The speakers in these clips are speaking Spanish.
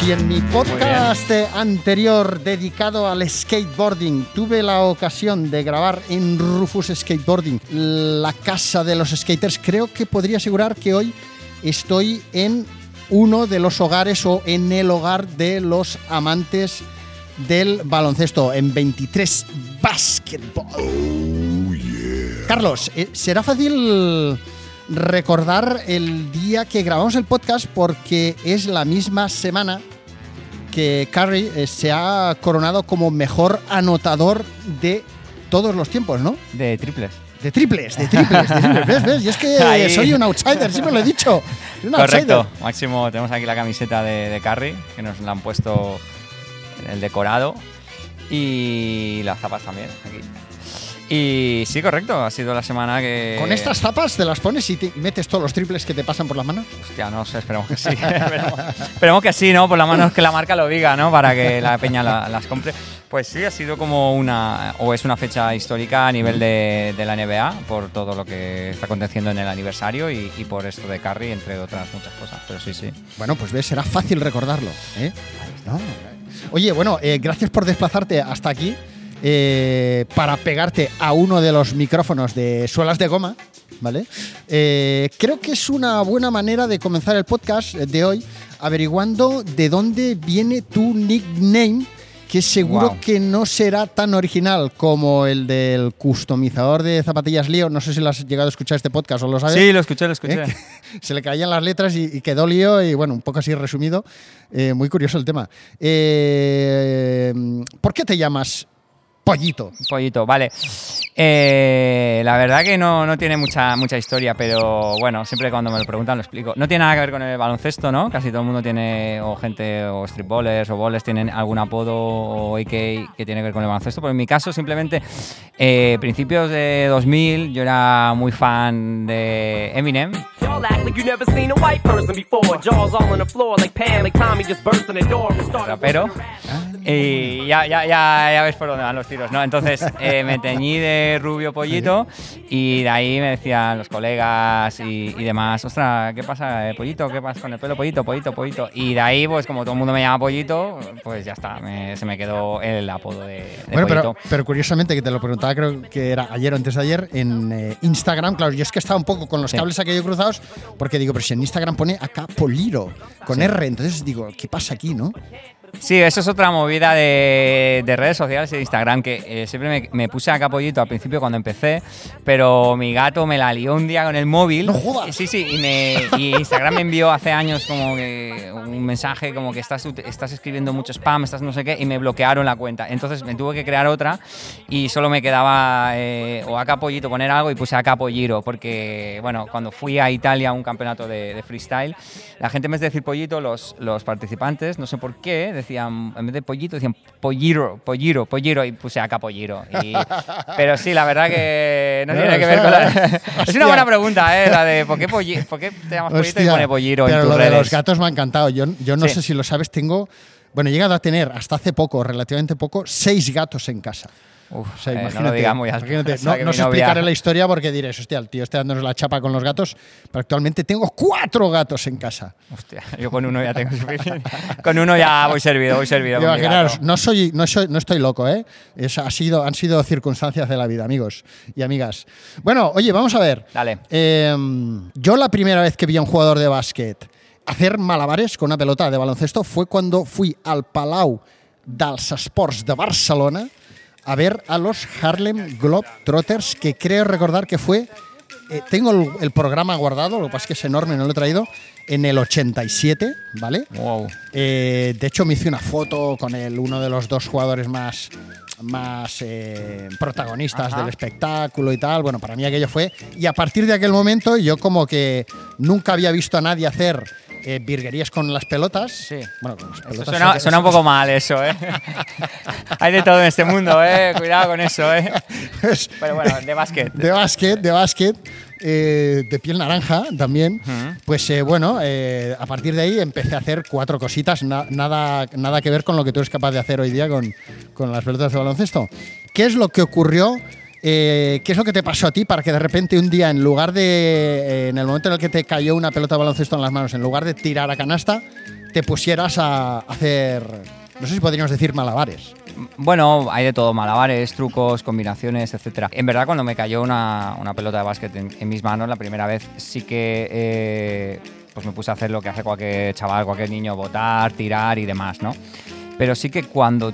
Si en mi podcast anterior dedicado al skateboarding tuve la ocasión de grabar en Rufus Skateboarding, la casa de los skaters, creo que podría asegurar que hoy estoy en uno de los hogares o en el hogar de los amantes del baloncesto, en 23 Basketball. Carlos, eh, será fácil recordar el día que grabamos el podcast porque es la misma semana que Curry eh, se ha coronado como mejor anotador de todos los tiempos, ¿no? De triples. De triples, de triples, de triples. ¿Ves? ¿Ves? Y es que Ahí. soy un outsider, siempre lo he dicho. Soy un Correcto. outsider. Máximo, tenemos aquí la camiseta de, de Curry, que nos la han puesto en el decorado. Y las zapas también, aquí. Y sí, correcto, ha sido la semana que... Con estas zapas te las pones y, te- y metes todos los triples que te pasan por las manos. Hostia, no sé, esperemos que sí. esperemos, esperemos que sí, ¿no? Por lo menos que la marca lo diga, ¿no? Para que la peña la- las compre. Pues sí, ha sido como una, o es una fecha histórica a nivel de, de la NBA, por todo lo que está aconteciendo en el aniversario y, y por esto de Curry, entre otras muchas cosas. Pero sí, sí. Bueno, pues ves, será fácil recordarlo. ¿eh? No. Oye, bueno, eh, gracias por desplazarte hasta aquí eh, para pegarte a uno de los micrófonos de suelas de goma, ¿vale? Eh, creo que es una buena manera de comenzar el podcast de hoy averiguando de dónde viene tu nickname que seguro que no será tan original como el del customizador de zapatillas Lío. No sé si lo has llegado a escuchar este podcast o lo sabes. Sí, lo escuché, lo escuché. ¿Eh? Se le caían las letras y, y quedó lío y bueno, un poco así resumido. Eh, muy curioso el tema. Eh, ¿Por qué te llamas Pollito? Pollito, vale. Eh, la verdad que no, no tiene mucha, mucha historia, pero bueno, siempre cuando me lo preguntan lo explico. No tiene nada que ver con el baloncesto, ¿no? Casi todo el mundo tiene, o gente, o streetballers, o bowlers, tienen algún apodo o AK que tiene que ver con el baloncesto. Pero en mi caso, simplemente, eh, principios de 2000, yo era muy fan de Eminem. Rapero. Y ya, ya, ya, ya ves por dónde van los tiros, ¿no? Entonces eh, me teñí de rubio pollito y de ahí me decían los colegas y, y demás, ostras, ¿qué pasa, eh, pollito? ¿Qué pasa con el pelo pollito, pollito, pollito? Y de ahí, pues como todo el mundo me llama pollito, pues ya está, me- se me quedó el apodo de, de Bueno, pero, pollito. pero curiosamente que te lo preguntaba, creo que era ayer o antes de ayer, en eh, Instagram. Claro, yo es que estaba un poco con los Sí. cables aquellos cruzados, porque digo, pero si en Instagram pone acá Poliro, con Sí. R, entonces digo, ¿qué pasa aquí, no? Sí, eso es otra movida de, de redes sociales y de Instagram que eh, siempre me, me puse a capollito al principio cuando empecé, pero mi gato me la lió un día con el móvil. ¡No jodas! Sí, sí, y, me, y Instagram me envió hace años como que un mensaje como que estás, estás escribiendo mucho spam, estás no sé qué, y me bloquearon la cuenta. Entonces me tuve que crear otra y solo me quedaba eh, o a capollito poner algo y puse a capolliro, porque bueno, cuando fui a Italia a un campeonato de, de freestyle, la gente en vez de decir pollito, los, los participantes, no sé por qué, decían, en vez de pollito, decían polliro, polliro, polliro, y puse acá polliro. Y- pero sí, la verdad que no No, tiene que ver con la... es una buena pregunta, ¿eh? La de ¿por qué, polli- por qué te llamas pollito y Hostia, pone polliro pero en tus lo de los gatos me ha encantado. Yo, yo no Sí. sé si lo sabes, tengo, bueno, he llegado a tener hasta hace poco, relativamente poco, seis gatos en casa. Uf, O sea, eh, no lo digas muy alto. imagínate. No os novia- explicaré la historia porque diréis, hostia, el tío está dándonos la chapa con los gatos, pero actualmente tengo cuatro gatos en casa. Hostia, yo con uno ya tengo. Con uno ya voy servido, voy servido. Imaginaros, no soy, no soy, no estoy loco, ¿eh? Es, ha sido, han sido circunstancias de la vida, amigos y amigas. Bueno, oye, vamos a ver. Dale. Eh, yo la primera vez que vi a un jugador de básquet hacer malabares con una pelota de baloncesto fue cuando fui al Palau dels Esports de Barcelona a ver a los Harlem Globetrotters, que creo recordar que fue eh, tengo el, el programa guardado, lo que pasa es que es enorme, no lo he traído, en el 87, ¿vale? Wow. Eh, de hecho, me hice una foto con el, uno de los dos jugadores más, más eh, protagonistas Ajá. del espectáculo y tal. Bueno, para mí aquello fue. Y a partir de aquel momento, yo como que nunca había visto a nadie hacer eh, virguerías con las pelotas. Sí. Bueno, con las pelotas. suena, suena un poco mal eso, ¿eh? Hay de todo en este mundo, ¿eh? Cuidado con eso, ¿eh? Pues, Pero bueno, de básquet. de básquet, de básquet, eh, de piel naranja también. Ujú. Pues eh, bueno, eh, a partir de ahí empecé a hacer cuatro cositas, na- nada, nada que ver con lo que tú eres capaz de hacer hoy día con, con las pelotas de baloncesto. ¿Qué es lo que ocurrió? Eh, ¿Qué es lo que te pasó a ti para que de repente un día, en lugar de, eh, en el momento en el que te cayó una pelota de baloncesto en las manos, en lugar de tirar a canasta, te pusieras a hacer, no sé si podríamos decir malabares? Bueno, hay de todo, malabares, trucos, combinaciones, etcétera. En verdad, cuando me cayó una, una pelota de básquet en, en mis manos la primera vez, sí que eh, pues me puse a hacer lo que hace cualquier chaval, cualquier niño, botar, tirar y demás, ¿no? Pero sí que cuando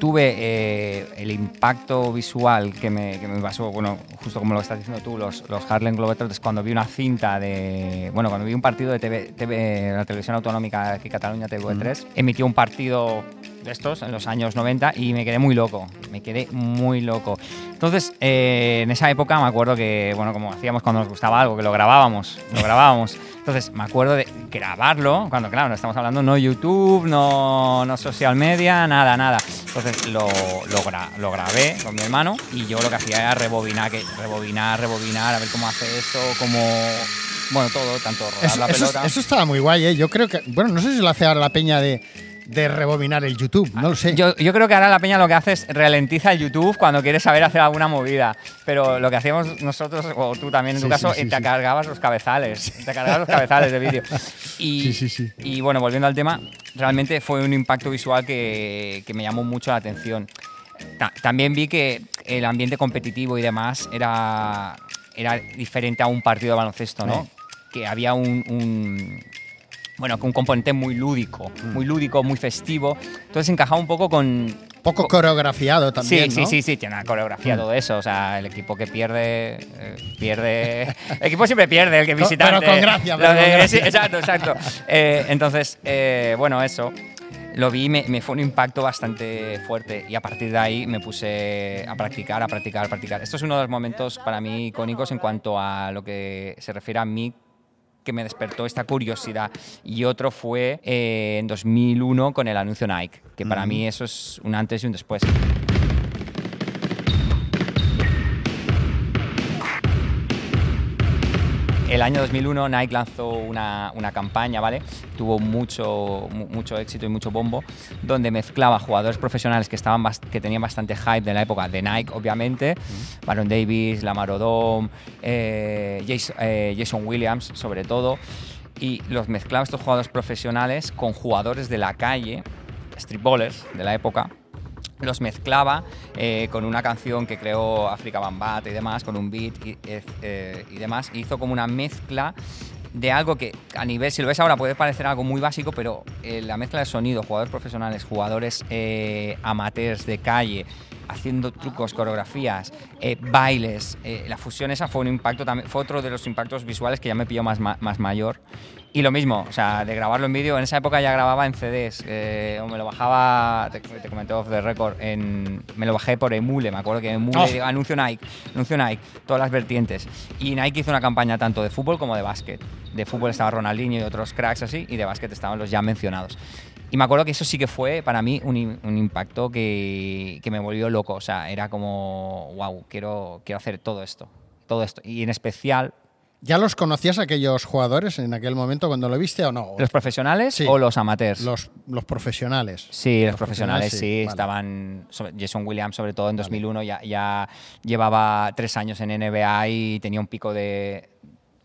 tuve eh, el impacto visual que me, que me pasó, bueno, justo como lo estás diciendo tú, los, los Harlem Globetrotters, cuando vi una cinta de, bueno, cuando vi un partido de TV, TV la televisión autonómica aquí Cataluña, TV3, emitió un partido de estos en los años 90 y me quedé muy loco, me quedé muy loco. Entonces, eh, en esa época me acuerdo que, bueno, como hacíamos cuando nos gustaba algo, que lo grabábamos, lo grabábamos. Entonces, me acuerdo de grabarlo, cuando, claro, no estamos hablando no YouTube, no, no social media, nada, nada. Entonces, lo, lo, gra- lo grabé con mi hermano y yo lo que hacía era rebobinar, que, rebobinar, rebobinar, a ver cómo hace eso, cómo... Bueno, todo, tanto rodar Eso, la eso- pelota. eso estaba muy guay, ¿eh? Yo creo que, bueno, no sé si lo hace ahora la peña de, de rebobinar el YouTube, no lo sé. Yo, yo creo que ahora la peña lo que hace es ralentiza el YouTube cuando quiere saber hacer alguna movida. Pero lo que hacíamos nosotros, o tú también en tu Sí, caso, sí, sí, te cargabas los cabezales. Te cargabas los cabezales de vídeo. Y, Sí, sí, sí. y bueno, volviendo al tema, realmente fue un impacto visual que, que me llamó mucho la atención. Ta- también vi que el ambiente competitivo y demás era, era diferente a un partido de baloncesto, ¿no? Que había un, un- bueno, que un componente muy lúdico, Mm. muy lúdico, muy festivo. Entonces encajaba un poco con... Poco coreografiado también, sí, ¿no? sí, sí, sí, tiene una coreografía, Mm. todo eso. O sea, el equipo que pierde, eh, pierde. El equipo siempre pierde, el que Con- visitante. pero con gracia, pero con de- gracia. sí, exacto, exacto. Eh, entonces, eh, bueno, eso. Lo vi y me, me fue un impacto bastante fuerte. Y a partir de ahí me puse a practicar, a practicar, a practicar. Esto es uno de los momentos para mí icónicos en cuanto a lo que se refiere a mí que me despertó esta curiosidad. Y otro fue eh, en 2001 con el anuncio Nike, que para mí eso es un antes y un después. El año 2001 Nike lanzó una, una campaña, ¿vale? Tuvo mucho, mu- mucho éxito y mucho bombo, donde mezclaba jugadores profesionales que, estaban que tenían bastante hype de la época de Nike, obviamente, Baron Davis, Lamar Odom, eh, Jason, eh, Jason Williams, sobre todo, y los mezclaba estos jugadores profesionales con jugadores de la calle, streetballers de la época, los mezclaba eh, con una canción que creó África Bambata y demás, con un beat y, eh, eh, y demás. Hizo como una mezcla de algo que a nivel, si lo ves ahora, puede parecer algo muy básico, pero la mezcla de sonido, jugadores profesionales, jugadores amateurs de calle, haciendo trucos, coreografías, eh, bailes, eh, la fusión esa fue un impacto también, fue otro de los impactos visuales que ya me pilló más, ma- más mayor. Y lo mismo, o sea, de grabarlo en vídeo, en esa época ya grababa en CDs, eh, o me lo bajaba, te, te comenté off the record, en, me lo bajé por Emule, me acuerdo que Emule, Oh. anuncio Nike, anuncio Nike, todas las vertientes. Y Nike hizo una campaña tanto de fútbol como de básquet. De fútbol estaba Ronaldinho y otros cracks así, y de básquet estaban los ya mencionados. Y me acuerdo que eso sí que fue para mí un, un impacto que, que me volvió loco, o sea, era como, wow, quiero, quiero hacer todo esto, todo esto. Y en especial, ¿Ya los conocías aquellos jugadores en aquel momento cuando lo viste o no? ¿los profesionales Sí. o los amateurs? Los, los profesionales. Sí, los Los profesionales, profesionales, sí, sí, vale. estaban. sobre- Jason Williams, sobre todo en 2001, ya, ya llevaba tres años en NBA y tenía un pico de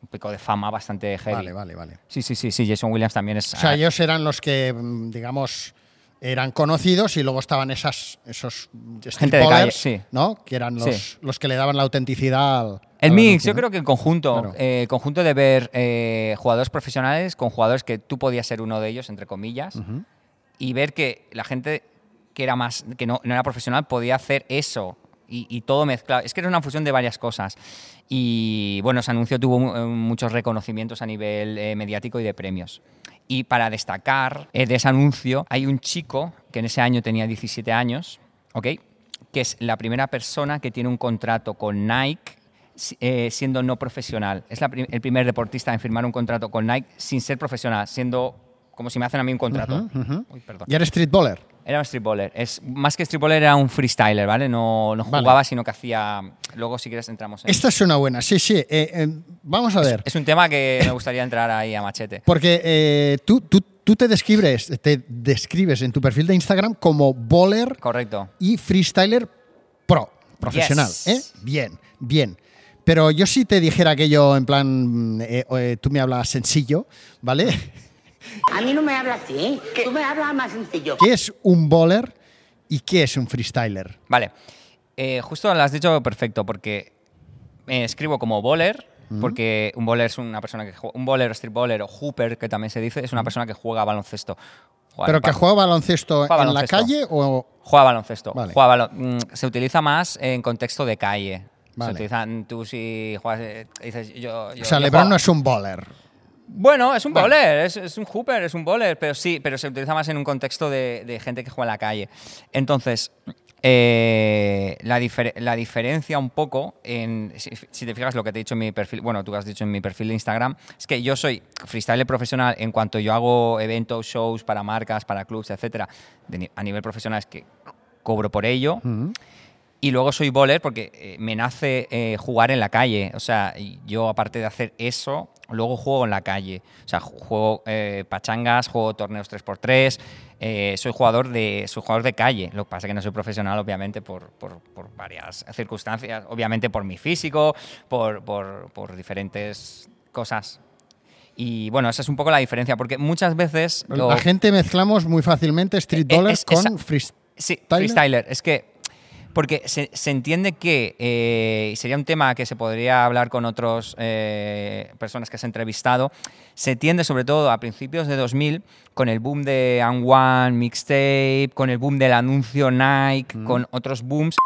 pico de fama bastante heavy. Vale, vale, vale. Sí, sí, sí, sí. Jason Williams también es. O sea, ah, ellos eran los que, digamos, eran conocidos y luego estaban esas, esos Gente de calle, sí. ¿no? Que eran los, Sí. los que le daban la autenticidad al. El al mix, anuncio, yo ¿no? creo que el conjunto, Claro. eh, el conjunto de ver eh, jugadores profesionales con jugadores que tú podías ser uno de ellos, entre comillas, y ver que la gente que era más, que no, no era profesional podía hacer eso Y, y todo mezclado. Es que era una fusión de varias cosas. Y bueno, ese anuncio tuvo eh, muchos reconocimientos a nivel eh, mediático y de premios. Y para destacar eh, de ese anuncio, hay un chico que en ese año tenía 17 años, ¿ok? Que es la primera persona que tiene un contrato con Nike eh, siendo no profesional. Es la prim- el primer deportista en firmar un contrato con Nike sin ser profesional, siendo como si me hacen a mí un contrato. Uy, perdón. ¿Y eres streetballer? Era un streetballer. Es, más que streetballer era un freestyler, ¿vale? No, no Vale. jugaba, sino que hacía... Luego, si quieres, entramos en... Esta es una buena, sí, sí. eh, eh, vamos a ver. Es un tema que me gustaría entrar ahí a machete. Porque eh, tú, tú, tú te describes, te describes en tu perfil de Instagram como bowler Correcto. y freestyler pro, profesional. Yes. Bien, bien. Pero yo si te dijera aquello en plan, eh, eh, tú me hablas sencillo, ¿vale? A mí no me hablas así. Tú me hablas más sencillo. ¿Qué es un bowler y qué es un freestyler? Vale. Eh, justo lo has dicho perfecto, porque me escribo como bowler, porque un bowler es una persona que juega... Un bowler, street bowler o hooper, que también se dice, es una persona que juega baloncesto. Juega ¿Pero que juega baloncesto Juega en la calle o...? Juega baloncesto. Vale. Juega balo- mm, se utiliza más en contexto de calle. Vale. Se utilizan, tú si juegas, eh, dices, yo, yo- O sea, yo LeBron juego- no es un bowler. Bueno, es un bowler, es, es un hooper, es un bowler, pero sí, pero se utiliza más en un contexto de, de gente que juega en la calle. Entonces, eh, la, difer- la diferencia un poco, en, si, si te fijas lo que te he dicho en mi perfil, bueno, tú que has dicho en mi perfil de Instagram, es que yo soy freestyler profesional en cuanto yo hago eventos, shows para marcas, para clubs, etcétera, de a nivel profesional es que cobro por ello. Y luego soy bowler porque eh, me nace eh, jugar en la calle. O sea, yo aparte de hacer eso, luego juego en la calle. O sea, ju- juego eh, pachangas, juego torneos 3x3. eh, soy, jugador de, soy jugador de calle. Lo que pasa es que no soy profesional, obviamente, por, por- por varias circunstancias. Obviamente por mi físico, por, por- por diferentes cosas. Y bueno, esa es un poco la diferencia, porque muchas veces... lo- La gente mezclamos muy fácilmente street Eh, bowler es- con freestyler. Sí, freestyler. Es que. Porque se, se entiende que, eh, y sería un tema que se podría hablar con otras personas que has entrevistado, se entiende sobre todo a principios de 2000 con el boom de And One, Mixtape, con el boom del anuncio Nike, con otros booms,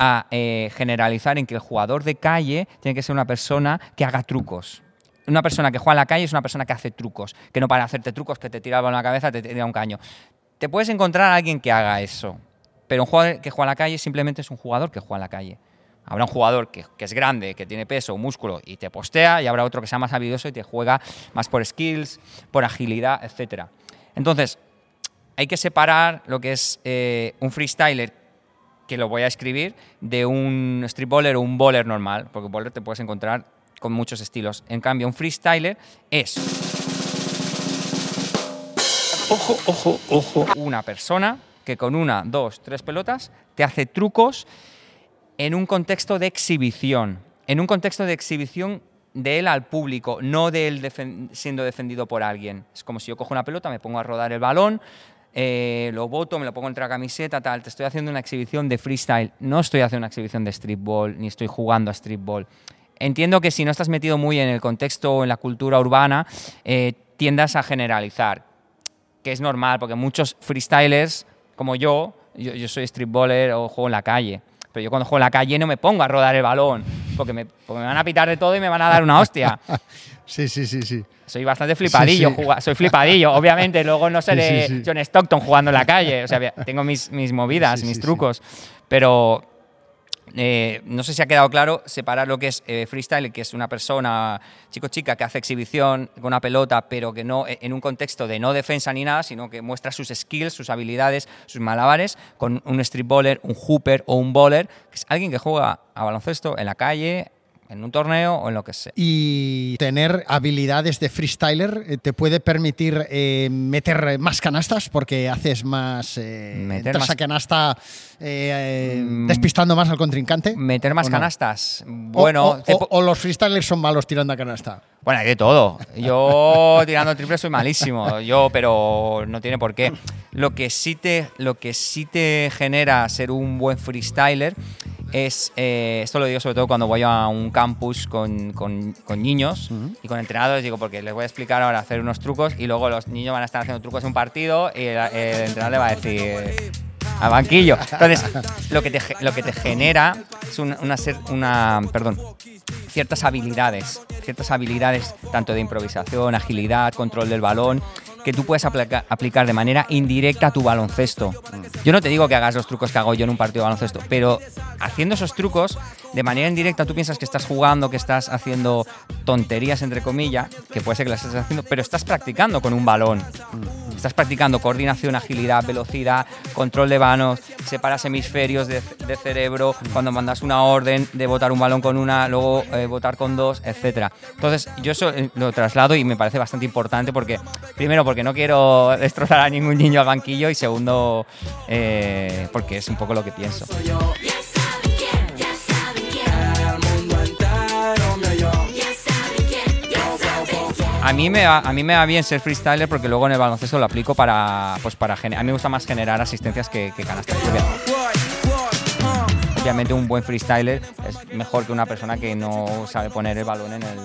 a eh, generalizar en que el jugador de calle tiene que ser una persona que haga trucos. Una persona que juega en la calle es una persona que hace trucos, que no para hacerte trucos, que te tira el balón a la cabeza, te tira un caño. Te puedes encontrar a alguien que haga eso, pero un jugador que juega en la calle simplemente es un jugador que juega en la calle. Habrá un jugador que, que es grande, que tiene peso, músculo y te postea, y habrá otro que sea más habilidoso y te juega más por skills, por agilidad, etc. Entonces, hay que separar lo que es eh, un freestyler que lo voy a escribir de un street bowler o un bowler normal, porque bowler te puedes encontrar con muchos estilos. En cambio, un freestyler es Ojo, ojo, ojo. una persona que con una, dos, tres pelotas te hace trucos en un contexto de exhibición. En un contexto de exhibición de él al público, no de él siendo defendido por alguien. Es como si yo cojo una pelota, me pongo a rodar el balón, eh, lo boto, me lo pongo entre la camiseta, tal. Te estoy haciendo una exhibición de freestyle. No estoy haciendo una exhibición de streetball, ni estoy jugando a streetball. Entiendo que si no estás metido muy en el contexto o en la cultura urbana, eh, tiendas a generalizar que es normal, porque muchos freestylers, como yo, yo, yo soy streetballer o juego en la calle. Pero yo cuando juego en la calle no me pongo a rodar el balón, porque me, porque me van a pitar de todo y me van a dar una hostia. Sí, sí, sí, sí. Soy bastante flipadillo, Sí, soy flipadillo. Obviamente, luego no seré Sí. John Stockton jugando en la calle. O sea, tengo mis, mis movidas, mis trucos. Pero eh, no sé si ha quedado claro separar lo que es eh, freestyle, que es una persona, chico chica, que hace exhibición con una pelota, pero que no eh, en un contexto de no defensa ni nada, sino que muestra sus skills, sus habilidades, sus malabares, con un street bowler, un hooper o un bowler, que es alguien que juega a baloncesto en la calle, en un torneo o en lo que sea. Y tener habilidades de freestyler eh, te puede permitir eh, meter más canastas porque haces más. Eh, Meter más- a canasta eh, Mm. despistando más al contrincante. Meter más canastas. O- Bueno, o los freestylers son malos tirando a canasta. Bueno, hay de todo. Yo tirando triple soy malísimo. Yo, pero no tiene por qué. Lo que sí te, lo que sí te genera ser un buen freestyler es, eh, esto lo digo sobre todo cuando voy a un campus con, con- con niños y con entrenadores, digo, porque les voy a explicar ahora hacer unos trucos y luego los niños van a estar haciendo trucos en un partido y el, el entrenador le va a decir al banquillo. Entonces, lo que te, lo que te genera es una, una una- perdón, ciertas habilidades, ciertas habilidades tanto de improvisación, agilidad, control del balón, que tú puedes aplica- aplicar de manera indirecta a tu baloncesto. Yo no te digo que hagas los trucos que hago yo en un partido de baloncesto, pero haciendo esos trucos de manera indirecta tú piensas que estás jugando, que estás haciendo tonterías entre comillas, que puede ser que las estés haciendo, pero estás practicando con un balón. Estás practicando coordinación, agilidad, velocidad, control de manos, separas hemisferios de, cerebro, cuando mandas una orden de botar un balón con una, luego eh, botar con dos, etcétera. Entonces, yo eso eh, lo traslado y me parece bastante importante porque, primero, porque no quiero destrozar a ningún niño al banquillo y segundo, eh, porque es un poco lo que pienso. A mí, me va, a mí me va bien ser freestyler porque luego en el baloncesto lo aplico para, pues para a mí me gusta más generar asistencias que, canastas. Obvia- Obviamente un buen freestyler es mejor que una persona que no sabe poner el balón en el...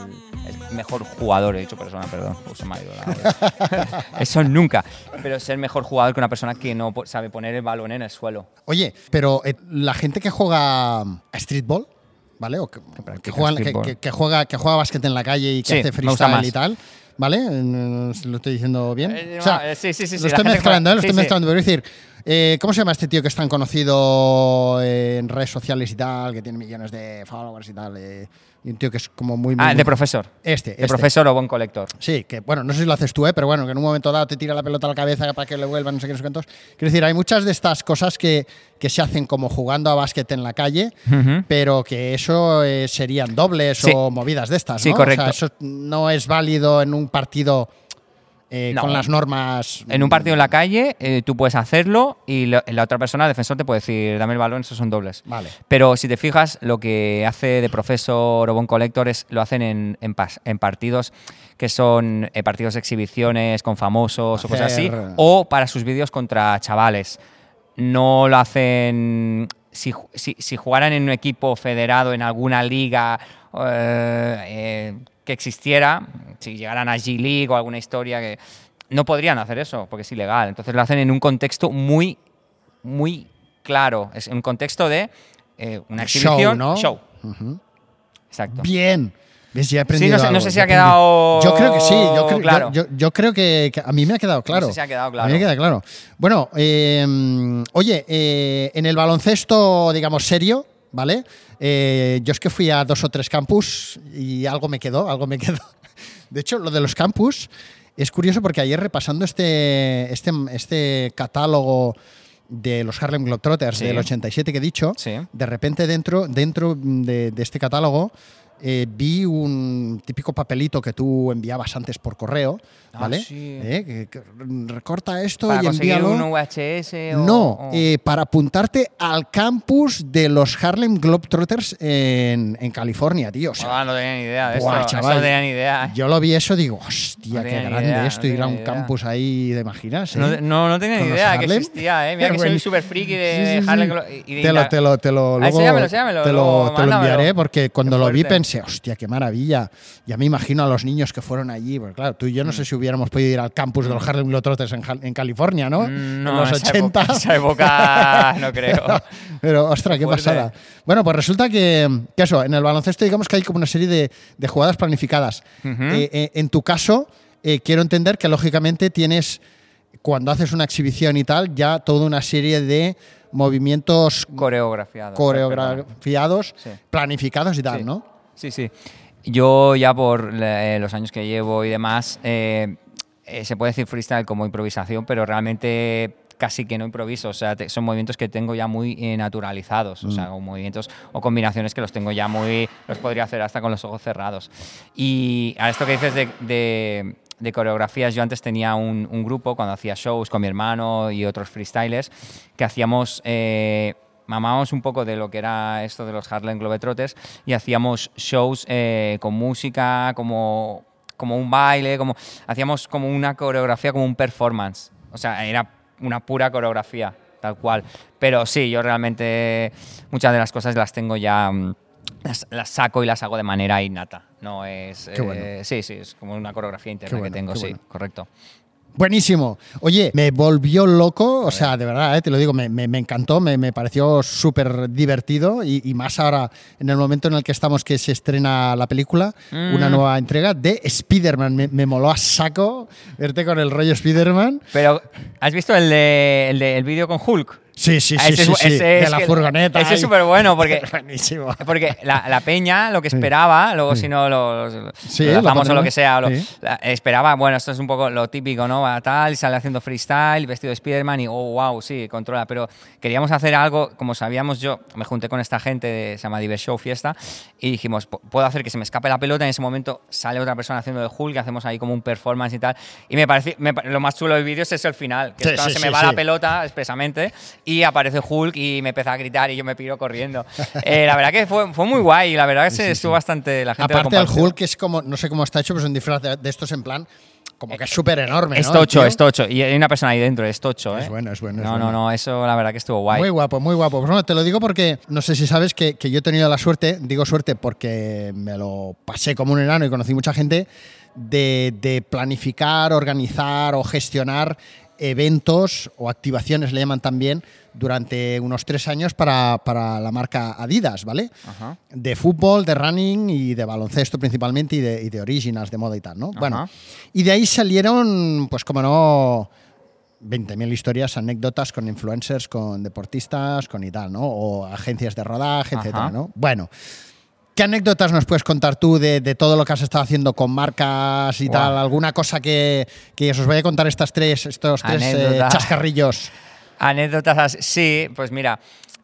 Es mejor jugador, he dicho persona, perdón, pues se me ha ido la- Eso nunca. Pero ser mejor jugador que una persona que no sabe poner el balón en el suelo. Oye, pero eh, la gente que juega a streetball, ¿vale? O que, juega, que, juega, que juega básquet en la calle y que Sí, hace freestyle y tal. ¿Vale? ¿Lo estoy diciendo bien? Eh, O sea, eh, sí, sí, sí, Lo estoy mezclando, ¿eh? Lo estoy mezclando. Pero es decir, eh, ¿cómo se llama este tío que es tan conocido en redes sociales y tal, que tiene millones de followers y tal? Y un tío que es como muy... muy Ah, muy- de profesor. Este, De este. profesor o buen colector. Sí, que bueno, no sé si lo haces tú, ¿eh? pero bueno, que en un momento dado te tira la pelota a la cabeza para que le vuelvan, no sé qué, no sé cuántos. Quiero decir, hay muchas de estas cosas que, que se hacen como jugando a básquet en la calle, pero que eso eh, serían dobles Sí. o movidas de estas, Sí, ¿no? correcto. O sea, eso no es válido en un partido eh, No. con las normas. En un partido en la calle, eh, tú puedes hacerlo y lo- la otra persona, el defensor, te puede decir, dame el balón, esos son dobles. Vale. Pero si te fijas, lo que hace de profesor o bon collector es, lo hacen en, en pas- en partidos que son eh, partidos de exhibiciones con famosos o cosas así, o para sus vídeos contra chavales. No lo hacen... Si, si, si jugaran en un equipo federado en alguna liga eh, eh, que existiera, si llegaran a G-League o alguna historia que... No podrían hacer eso porque es ilegal. Entonces lo hacen en un contexto muy, muy claro. Es un contexto de eh, una Show, exhibición. ¿no? Show. Exacto. Bien. ¿Ves? Ya he aprendido Sí, no sé- no sé si ha quedado Yo creo que sí. Yo creo, claro. yo, yo- yo creo que, que a mí me ha quedado claro. sé si ha quedado A claro. mí me queda claro. Bueno, eh, oye, eh, en el baloncesto, digamos, serio, ¿vale? Eh, yo es que fui a dos o tres campus y algo me quedó, algo me quedó. De hecho, lo de los campus es curioso porque ayer repasando este, este, este catálogo de los Harlem Globetrotters Sí. del 87 que he dicho, Sí. de repente dentro, dentro de, de este catálogo eh, vi un típico papelito que tú enviabas antes por correo, Ah, ¿vale? sí. Eh, que- que recorta esto Para y envíalo. un VHS o... no, o- eh, para apuntarte al campus de los Harlem Globetrotters en, en California, tío. O sea, Ah, no tenía ni idea de buah, esto. chaval, Eso no tenía ni idea. Yo lo vi eso digo, hostia, No qué grande idea, esto, no ir a un idea. campus ahí de imaginas. No, ¿eh? no, no tenía ni idea que existía, ¿eh? Mira que Bueno, soy súper friki de, sí, sí. Harlem y de te lo, te lo, te lo, Ah, luego te lo, te enviaré porque cuando lo vi fuerte. Pensé, hostia, qué maravilla. Ya me imagino a los niños que fueron allí, porque claro, tú y yo no sé si hubiéramos podido ir al campus de los Harlem Globetrotters en, en California, ¿no? Mm, en no, los en esa 80. época- esa época no creo. Pero, ostras, qué Fuerte. pasada. Bueno, pues resulta que, que eso, en el baloncesto digamos que hay como una serie de, de jugadas planificadas. Eh, eh, en tu caso, eh, quiero entender que lógicamente tienes, cuando haces una exhibición y tal, ya toda una serie de movimientos Coreografiado. coreografiados, Sí. planificados y tal, Sí. ¿no? Sí, sí. Yo ya por eh, los años que llevo y demás, eh, eh, se puede decir freestyle como improvisación, pero realmente casi que no improviso. O sea, te- son movimientos que tengo ya muy eh, naturalizados. O sea, o movimientos o combinaciones que los tengo ya muy... Los podría hacer hasta con los ojos cerrados. Y a esto que dices de... de de coreografías, yo antes tenía un, un grupo cuando hacía shows con mi hermano y otros freestylers que hacíamos eh, mamábamos un poco de lo que era esto de los Harlem Globetrotters y hacíamos shows eh, con música, como, como un baile, como hacíamos como una coreografía, como un performance. O sea, era una pura coreografía. tal cual. Pero sí, yo realmente muchas de las cosas las tengo ya. mm, Las, las saco y las hago de manera innata. No es. Qué bueno. eh, sí, sí, es como una coreografía interna bueno, que tengo, sí, bueno. correcto. Buenísimo. Oye, me volvió loco, o sea, de verdad, eh, te lo digo, me, me- me encantó, me, me pareció súper divertido y, y más ahora en el momento en el que estamos que se estrena la película, Mm. una nueva entrega de Spider-Man. Me, me moló a saco verte con el rollo Spider-Man. Pero, ¿has visto el, de, el, de- el vídeo con Hulk? Sí, sí, Ah, sí, ese sí, es- sí, ese de es la que- furgoneta. ese es súper bueno porque. Porque la, la peña lo que esperaba, luego si no los, Sí, lo o lo que sea, lo- Sí. la- esperaba, bueno, esto es un poco lo típico, ¿no? Va tal, y sale haciendo freestyle, vestido de Spider-Man y, oh, wow, sí, controla. Pero queríamos hacer algo, como sabíamos yo, me junté con esta gente, de- se llama Diver Show Fiesta, y dijimos, "Pu- puedo hacer que se me escape la pelota, en ese momento sale otra persona haciendo de Hulk, hacemos ahí como un performance y tal. Y me parece, me lo más chulo del vídeo es eso, el final, que Sí, es cuando se me va la pelota expresamente y aparece Hulk y me empezó a gritar y yo me piro corriendo. Eh, la verdad que fue, fue muy guay la verdad que se estuvo bastante la gente Aparte del. Hulk, es como, no sé cómo está hecho, pero es un disfraz de, de estos en plan, como que es súper enorme. Es tocho, es tocho. Y hay una persona ahí dentro, es tocho, ¿eh? Es bueno, es bueno, es no, bueno. no, no, eso la verdad que estuvo guay. Muy guapo, muy guapo. Pues bueno, te lo digo porque no sé si sabes que, que yo he tenido la suerte, digo suerte porque me lo pasé como un enano y conocí mucha gente, de, de planificar, organizar o gestionar eventos o activaciones, le llaman también, durante unos tres años para, para la marca Adidas, ¿vale? Ajá. De fútbol, de running y de baloncesto principalmente y de, y de originals, de moda y tal, ¿no? Bueno, y de ahí salieron, pues como no, 20.000 historias, anécdotas con influencers, con deportistas, con y tal, ¿no? O agencias de rodaje, Ajá. etcétera, ¿no? Bueno, ¿qué anécdotas nos puedes contar tú de, de todo lo que has estado haciendo con marcas y tal? ¿Alguna cosa que, que os voy a contar estas tres, estos tres eh, chascarrillos? Anécdotas, sí, pues mira,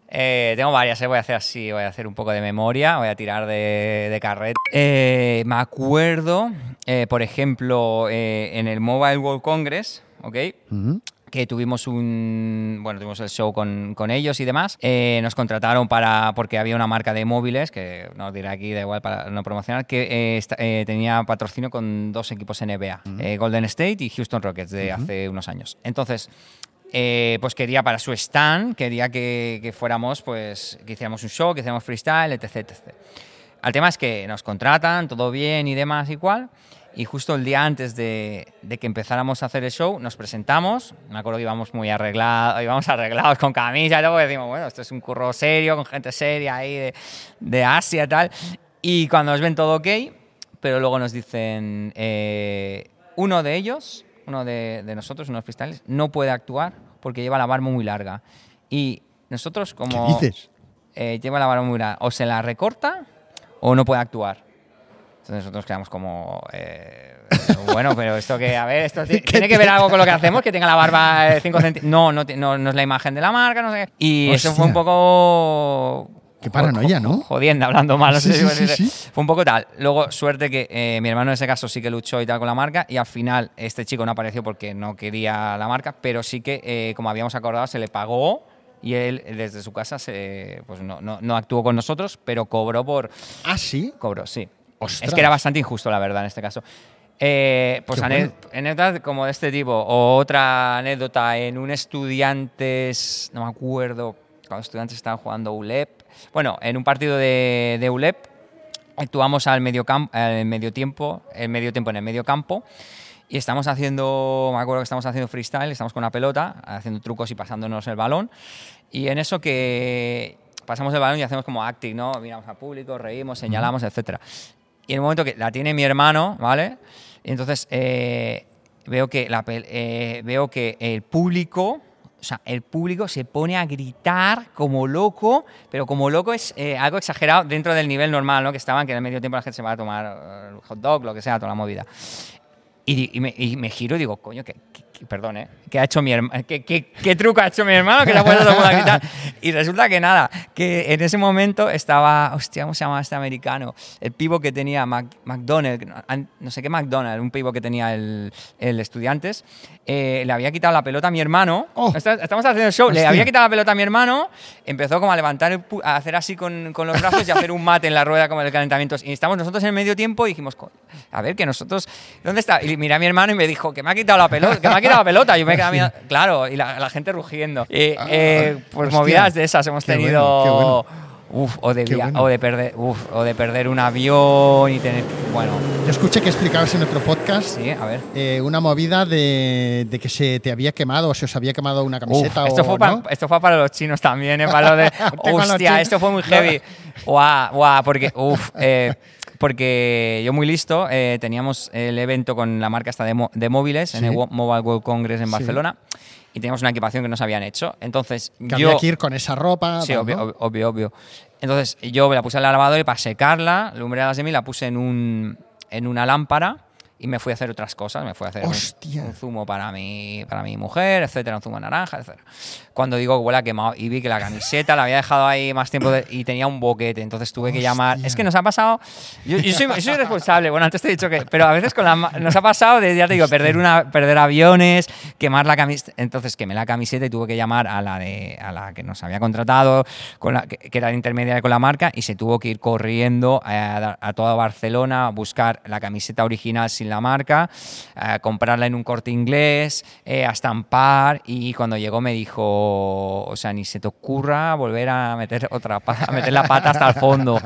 eh, tengo varias, eh, voy a hacer así, voy a hacer un poco de memoria, voy a tirar de, de. Eh, me acuerdo, por ejemplo, en el Mobile World Congress, ¿ok? Que tuvimos un bueno tuvimos el show con, con ellos y demás Eh, nos contrataron para porque había una marca de móviles que no diré aquí da igual para no promocionar que eh, esta- eh, tenía patrocinio con dos equipos NBA eh, Golden State y Houston Rockets de hace unos años. Entonces eh, pues quería para su stand quería que, que fuéramos pues que hiciéramos un show que hiciéramos freestyle etc etc. Al tema es que nos contratan, todo bien y demás igual. Y justo el día antes de, de que empezáramos a hacer el show, nos presentamos. Me acuerdo que íbamos muy arreglados, íbamos arreglados con camisa y porque decimos, bueno, esto es un curro serio, con gente seria ahí de, de Asia y tal. Y cuando nos ven todo ok, pero luego nos dicen, eh, uno de ellos, uno de, de nosotros, unos freestyles, no puede actuar porque lleva la barba muy larga. Y nosotros como... ¿Qué dices? eh, lleva la barba muy larga, o se la recorta o no puede actuar. Entonces nosotros quedamos como, eh, bueno, pero esto que, a ver, esto ti- tiene que ver algo con lo que hacemos, que tenga la barba 5 centímetros. No, no, no, no es la imagen de la marca, no sé qué. Y eso fue un poco... Qué paranoia, ¿no? Jodienda, hablando mal. no Sí, sé si sí, sí. Fue un poco tal. Luego, suerte que eh, mi hermano en ese caso sí que luchó y tal con la marca y al final este chico no apareció porque no quería la marca, pero sí que, eh, como habíamos acordado, se le pagó y él desde su casa se, pues no, no, no actuó con nosotros, pero cobró por... Ah, sí. Cobró, sí. Ostras. Es que era bastante injusto, la verdad, en este caso. Eh, pues bueno. anécdotas como de este tipo. O otra anécdota en un estudiantes, no me acuerdo, cuando estudiantes estaban jugando ULEP. Bueno, en un partido de, de ULEP actuamos al medio, al medio tiempo, el medio tiempo en el medio campo. Y estamos haciendo, me acuerdo que estamos haciendo freestyle, estamos con una pelota, haciendo trucos y pasándonos el balón. Y en eso que pasamos el balón y hacemos como acting, ¿no? Miramos al público, reímos, señalamos, etcétera. Y en un momento que la tiene mi hermano, ¿vale? Entonces eh, veo, que eh, veo que el público, o sea, el público se pone a gritar como loco, pero como loco es eh, algo exagerado dentro del nivel normal, ¿no? Que estaban, que en el medio tiempo la gente se va a tomar hot dog, lo que sea, toda la movida. Y, y me, y me giro y digo, coño, que, que- perdón, ¿eh? ¿Qué ha hecho mi hermano? ¿Qué, qué, qué truco ha hecho mi hermano? Que se ha puesto todo el a gritar. Y resulta que nada, que en ese momento estaba, hostia, ¿cómo se llama este americano? El pivo que tenía Mac- McDonald's, no, sé qué McDonald's, un pivo que tenía el, el Estudiantes, eh, le había quitado la pelota a mi hermano. Oh. Está- Estamos haciendo el show, le Hostia. había quitado la pelota a mi hermano, empezó como a levantar, el a hacer así con, con los brazos y a hacer un mate en la rueda como de calentamientos. Y estamos nosotros en el medio tiempo y dijimos, "Co- a ver, que nosotros, ¿dónde está? Y miré a mi hermano y me dijo, que me ha quitado la pelota, que me ha quitado tiraba pelota, yo me quedaba mirando- claro, y la, la gente rugiendo. Eh, eh, pues hostia. movidas de esas hemos bueno, tenido. bueno. Uf, o de, via- bueno. o de perder, uf, o de perder un avión y tener, bueno, Yo escuché que explicabas en otro podcast sí, a ver. eh, una movida de, de que se te había quemado o se os había quemado una Uf, camiseta esto, o fue para, esto fue para los chinos también, ¿eh? Para lo de. hostia, esto fue muy heavy. Guau, guau, porque. Uf, porque yo muy listo, eh, teníamos el evento con la marca esta de, mo- de móviles en el Mobile World Congress en Sí. Barcelona y teníamos una equipación que nos habían hecho. Entonces, Que yo. había que ir con esa ropa. Sí, tal, obvio, ¿no? obvio, obvio. Entonces yo me la puse en la lavadora y para secarla, lumbré las de mí, la puse en, un, en una lámpara y me fui a hacer otras cosas. Me fui a hacer un, Hostia. un zumo para mi, para mi mujer, etcétera, un zumo de naranja, etcétera. Cuando digo que huele a quemado y vi que la camiseta la había dejado ahí más tiempo de- y tenía un boquete, entonces tuve que llamar. Hostia. Es que nos ha pasado. Yo, yo soy, yo soy responsable, bueno, antes te he dicho que. Pero a veces con la, nos ha pasado de, ya te digo, perder, una, perder aviones, quemar la camiseta. Entonces quemé la camiseta y tuve que llamar a la, de, a la que nos había contratado, con la, que, que era la intermediaria con la marca, y se tuvo que ir corriendo a, a toda Barcelona a buscar la camiseta original sin la marca, a comprarla en un corte inglés, eh, a estampar, y cuando llegó me dijo, o sea, ni se te ocurra volver a meter otra a meter la pata hasta el fondo.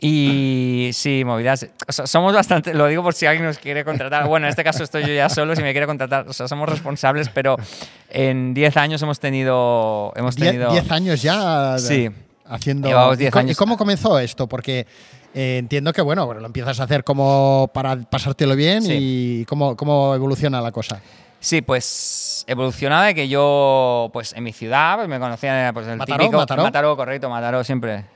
Y sí, movidas. o sea, somos bastante, lo digo por si alguien nos quiere contratar. Bueno, en este caso estoy yo ya solo, si me quiere contratar. O sea, somos responsables, pero en 10 años hemos tenido. Hemos tenido Diez años ya Sí. haciendo. Llevamos ¿Y diez co- años. ¿Y cómo comenzó esto? Porque eh, entiendo que bueno, bueno, lo empiezas a hacer como para pasártelo bien Sí. y cómo, cómo evoluciona la cosa. Sí, pues evolucionaba de que yo, pues en mi ciudad, pues me conocían pues, el Mataró, típico. Mataró. Mataró, correcto, Mataró siempre.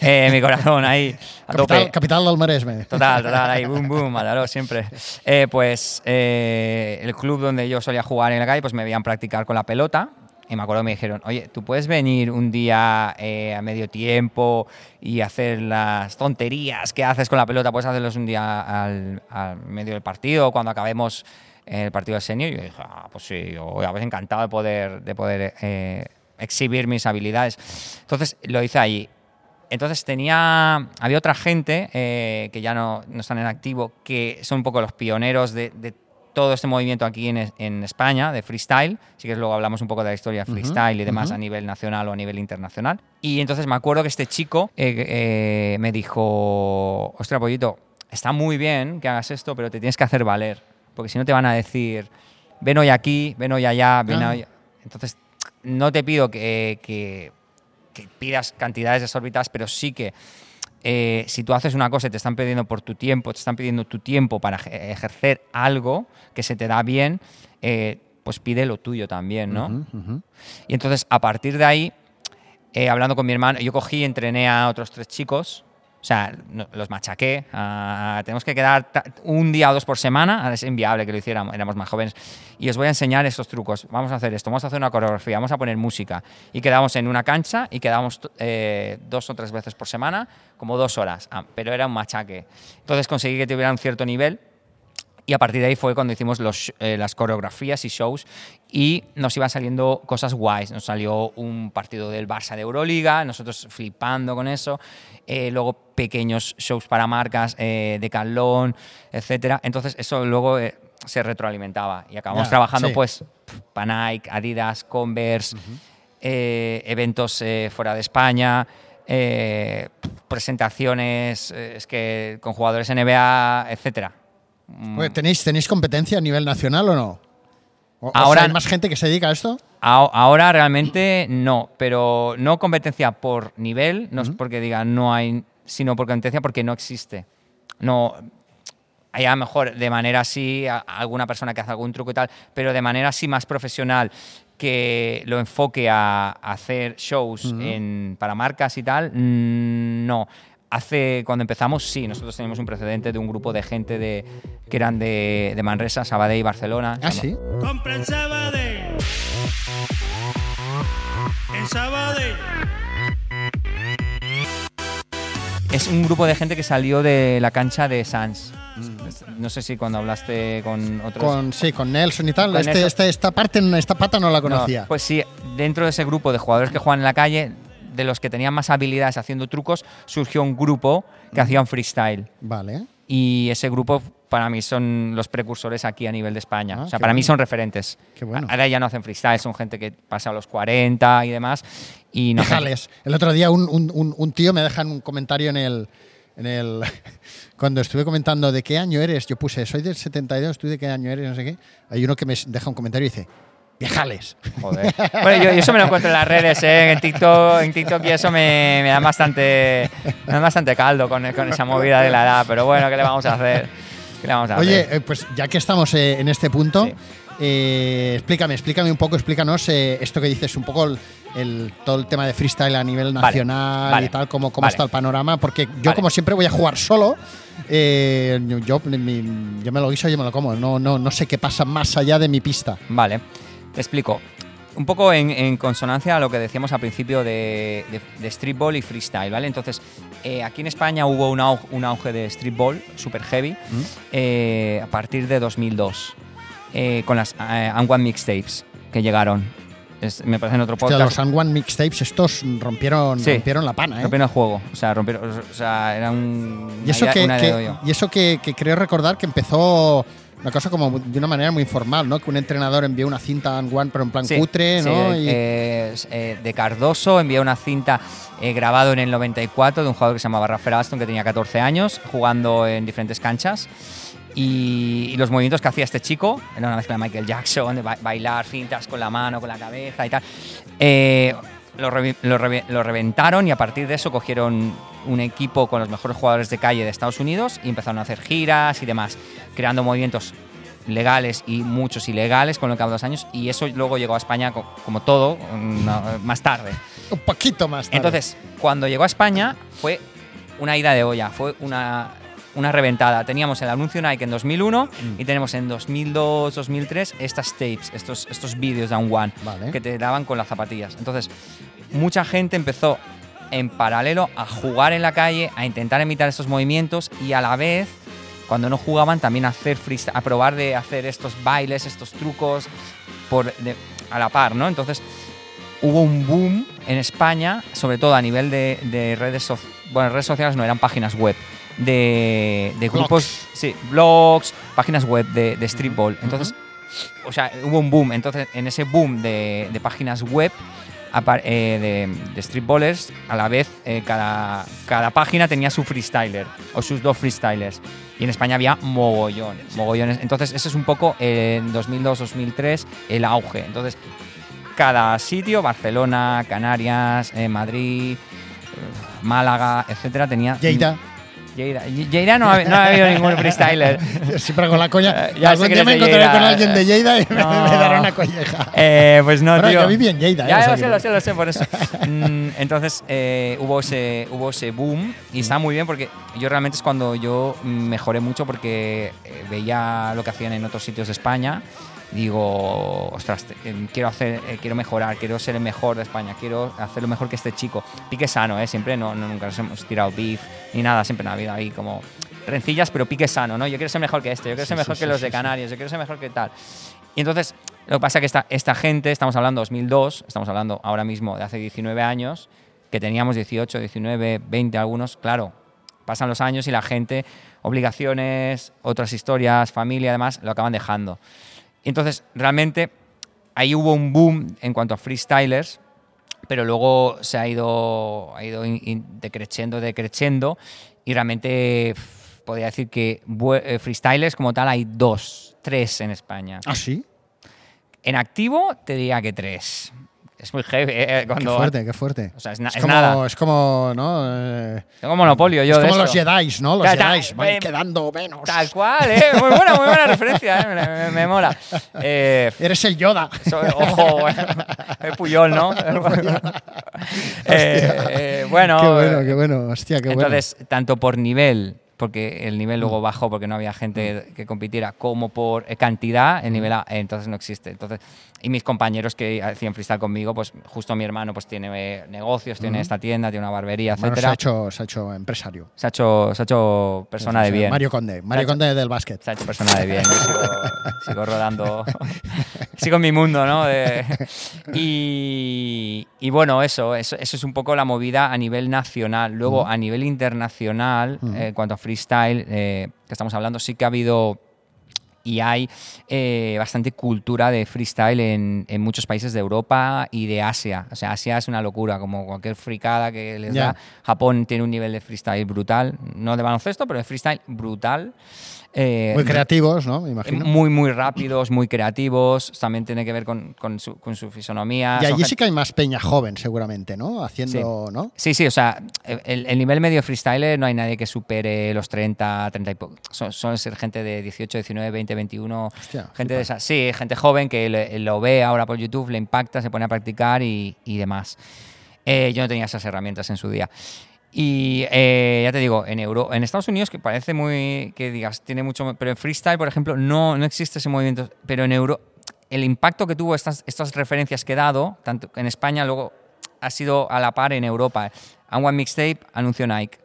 Eh, mi corazón ahí, a Capital, tope. capital del Maresme. Total, total, ahí, boom, boom, Mataró siempre. Eh, pues eh, el club donde yo solía jugar en la calle, pues me veían practicar con la pelota. Y me acuerdo que me dijeron, oye, ¿tú puedes venir un día eh, a medio tiempo y hacer las tonterías que haces con la pelota? ¿Puedes hacerlos un día al, al medio del partido, cuando acabemos el partido del senior? Y yo dije, ah, pues sí, yo a veces encantado de poder, de poder eh, exhibir mis habilidades. Entonces lo hice allí. Entonces tenía, había otra gente eh, que ya no, no están en activo, que son un poco los pioneros de, de todo este movimiento aquí en, en España, de freestyle. Sí que luego hablamos un poco de la historia freestyle y demás a nivel nacional o a nivel internacional. Y entonces me acuerdo que este chico eh, eh, me dijo, ostras, pollito, está muy bien que hagas esto, pero te tienes que hacer valer. Porque si no te van a decir, ven hoy aquí, ven hoy allá, ven Ah. hoy... Entonces, no te pido que, que- que pidas cantidades desorbitadas, pero sí que eh, si tú haces una cosa y te están pidiendo por tu tiempo, te están pidiendo tu tiempo para ej- ejercer algo que se te da bien, eh, pues pide lo tuyo también, ¿no? Y entonces, a partir de ahí, eh, hablando con mi hermano, yo cogí, entrené a otros tres chicos, o sea, los machaqué. ah, tenemos que quedar un día o dos por semana, ahora es inviable que lo hiciéramos, éramos más jóvenes. Y os voy a enseñar estos trucos. Vamos a hacer esto, vamos a hacer una coreografía, vamos a poner música. Y quedamos en una cancha y quedamos eh, dos o tres veces por semana, como dos horas. Ah, pero era un machaque. Entonces conseguí que tuviera un cierto nivel. Y a partir de ahí fue cuando hicimos eh, las coreografías y shows y nos iban saliendo cosas guays. Nos salió un partido del Barça de Euroliga, nosotros flipando con eso. Eh, luego pequeños shows para marcas, eh, de Calón, etcétera. Entonces eso luego eh, se retroalimentaba y acabamos trabajando sí. pues para Nike, Adidas, Converse, eventos fuera de España. presentaciones es que con jugadores NBA, etcétera. Mm. ¿tenéis, ¿Tenéis competencia a nivel nacional o no? O- o sea, Ahora- ¿Hay más gente que se dedica a esto? A- Ahora realmente no, pero no competencia por nivel, no es porque diga no hay, sino por competencia porque no existe. No, hay a lo mejor de manera así, a- alguna persona que hace algún truco y tal, pero de manera así más profesional que lo enfoque a, a hacer shows en- para marcas y tal, no. Hace, cuando empezamos, sí, nosotros teníamos un precedente de un grupo de gente de, que eran de, de Manresa, Sabadell y Barcelona. Ah, sí. Compra en Sabadell. En Sabadell. Es un grupo de gente que salió de la cancha de Sans. No sé si cuando hablaste con otros. Con, sí, con Nelson y tal. Con Este, Nelson. este- esta parte, esta pata no la No, conocía. pues sí, dentro de ese grupo de jugadores que juegan en la calle, de los que tenían más habilidades haciendo trucos, surgió un grupo que hacía un freestyle. Vale. Y ese grupo para mí son los precursores aquí a nivel de España. Ah, o sea, para mí son referentes. Qué bueno. Ahora ya no hacen freestyle, son gente que pasa a los 40 y demás. Y no Déjales. El otro día un, un- un- un tío me deja un comentario en el, en el. Cuando estuve comentando de qué año eres, yo puse, soy del 72, tú de qué año eres, no sé qué. Hay uno que me deja un comentario y dice, viejales. Joder. Bueno, yo, yo eso me lo encuentro en las redes, ¿eh? en TikTok, en TikTok y eso me, me da bastante, me da bastante caldo con, con esa movida de la edad. Pero bueno, ¿qué le vamos a hacer? ¿Qué le vamos a Oye, hacer? eh, pues ya que estamos eh, en este punto, Sí. eh, explícame, explícame un poco, explícanos esto que dices, un poco el, el- todo el tema de freestyle a nivel nacional vale, y tal, cómo, cómo vale. está el panorama, porque yo como siempre voy a jugar solo, eh, yo, yo- mi- yo me lo guiso, yo me lo como, no, no, no sé qué pasa más allá de mi pista. Vale, te explico. Un poco en, en consonancia a lo que decíamos al principio de, de, de streetball y freestyle, ¿vale? Entonces, eh, aquí en España hubo un auge, un auge de streetball super heavy eh, a partir de 2002 eh, con las One mixtapes que llegaron. Es- me parece en otro Hostia, podcast. los And One mixtapes, estos rompieron, Sí. rompieron la pana, ¿eh? Rompieron el juego, o sea, rompieron, o sea, era un, Y eso, que, que- y eso que, que creo recordar que empezó una cosa como de una manera muy informal, ¿no? Que un entrenador envió una cinta en One, pero en plan Sí, cutre, sí, ¿no? de, Y- eh, de Cardoso envió una cinta eh, grabado en el 94 de un jugador que se llamaba Rafael Alston que tenía 14 años jugando en diferentes canchas y, y los movimientos que hacía este chico era una mezcla de Michael Jackson de ba- bailar cintas con la mano con la cabeza y tal eh, lo, reventaron y a partir de eso cogieron un equipo con los mejores jugadores de calle de Estados Unidos y empezaron a hacer giras y demás creando movimientos legales y muchos ilegales con lo que cabo de los años y eso luego llegó a España co- como todo una- más tarde. un poquito más tarde. Entonces, cuando llegó a España fue una ida de olla, fue una, una reventada. Teníamos el anuncio Nike en 2001 Mm. y tenemos en 2002, 2003 estas tapes, estos, estos vídeos de un One Vale. que te daban con las zapatillas. Entonces, mucha gente empezó en paralelo a jugar en la calle, a intentar imitar estos movimientos y a la vez, cuando no jugaban, también a hacer freestyle, a probar de hacer estos bailes, estos trucos por, de- a la par, ¿no? Entonces, hubo un boom en España, sobre todo a nivel de, de redes sociales, bueno, redes sociales no, eran páginas web, de, de grupos, Blogs. sí, blogs, páginas web de, de streetball. Entonces, o sea, hubo un boom. Entonces, en ese boom de, de páginas web eh, de, streetballers, a la vez eh, cada, cada página tenía su freestyler o sus dos freestylers. Y en España había mogollón, mogollones. Entonces, ese es un poco eh, en 2002-2003 el auge. Entonces, cada sitio, Barcelona, Canarias, Madrid, Málaga, etcétera, tenía. Lleida, Lleida, no ha, no ha habido ningún freestyler. siempre con la coña. Eh, ya Algún día me encontraré con alguien de Lleida y me- No. me, dará una colleja. Eh, pues no, Bueno, tío. yo viví en Lleida, eh, Ya, sea lo sé, lo sé, lo sé, por eso. Mm, Entonces eh, hubo, ese, hubo ese boom y está muy bien porque yo realmente es cuando yo mejoré mucho porque eh, veía lo que hacían en otros sitios de España. Digo, ostras, eh, quiero hacer, eh, quiero mejorar, quiero ser el mejor de España, quiero hacerlo mejor que este chico. Pique sano, ¿eh? Siempre no, no- nunca nos hemos tirado beef ni nada, siempre en la vida ahí como rencillas, pero pique sano, ¿no? Yo quiero ser mejor que este, yo quiero ser mejor sí, que sí, los de. Canarias, yo quiero ser mejor que tal. Y entonces, lo que pasa es que esta, esta gente, estamos hablando 2002, estamos hablando ahora mismo de hace 19 años, que teníamos 18, 19, 20 algunos, claro, pasan los años y la gente, obligaciones, otras historias, familia, además, lo acaban dejando. Y entonces, realmente, ahí hubo un boom en cuanto a freestylers, pero luego se ha ido, ha ido in- in- decreciendo, decreciendo, y realmente podría decir que eh, freestylers como tal hay dos, tres en España. ¿Ah, sí? En activo te diría que tres. Es muy heavy. eh, Qué cuando, fuerte, qué fuerte. O sea, es, na- es como, nado. Es como, ¿no? Eh, Tengo monopolio yo es de como los esto. Jedi, ¿no? Los Jedi van eh, quedando menos. Tal cual, ¿eh? Muy buena, muy buena referencia, ¿eh? me, me- me mola. Eh, Eres el Yoda. soy- ojo, bueno, el Puyol, ¿no? Eh, eh, bueno, qué bueno, eh, qué bueno. Hostia, qué entonces, tanto por nivel, porque el nivel luego bajó porque no había gente que compitiera, como por eh, cantidad, el nivel A, eh, entonces no existe. Entonces, y mis compañeros que hacían freestyle conmigo, pues justo mi hermano pues tiene eh, negocios, tiene esta tienda, tiene una barbería, bueno. Bueno, se, etcétera. ha hecho, se ha hecho empresario. se, ha hecho, se ha hecho persona de bien. Mario Conde. Mario Conde del básquet. Se ha hecho persona de bien. Yo sigo, sigo rodando sigo en mi mundo, ¿no? De- y, y bueno, eso, eso, eso es un poco la movida a nivel nacional. Luego, a nivel internacional, eh, en cuanto a freestyle, eh, que estamos hablando, sí que ha habido y hay eh, bastante cultura de freestyle en, en muchos países de Europa y de Asia. O sea, Asia es una locura, como cualquier fricada que les da. Japón tiene un nivel de freestyle brutal, no de baloncesto, pero de freestyle brutal. Eh, Muy creativos, ¿no? Me imagino. muy, muy rápidos, muy creativos. También tiene que ver con, con su, con su fisonomía. Y Son allí gen- sí que hay más peña joven, seguramente, ¿no? Haciendo, ¿no? Sí, sí, o sea, el, el nivel medio freestyle no hay nadie que supere los 30, 30 y poco. Son, suelen ser gente de 18, 19, 20, 21. Hostia, gente de esa, sí, gente joven que le- lo ve ahora por YouTube, le impacta, se pone a practicar y, y demás. Eh, yo no tenía esas herramientas en su día. Y eh, ya te digo, en Euro, en Estados Unidos, que parece muy. que digas, tiene mucho. Pero en freestyle, por ejemplo, no, no existe ese movimiento. Pero en Euro, el impacto que tuvo estas, estas referencias que he dado, tanto en España, luego ha sido a la par en Europa. A One Mixtape anunció Nike.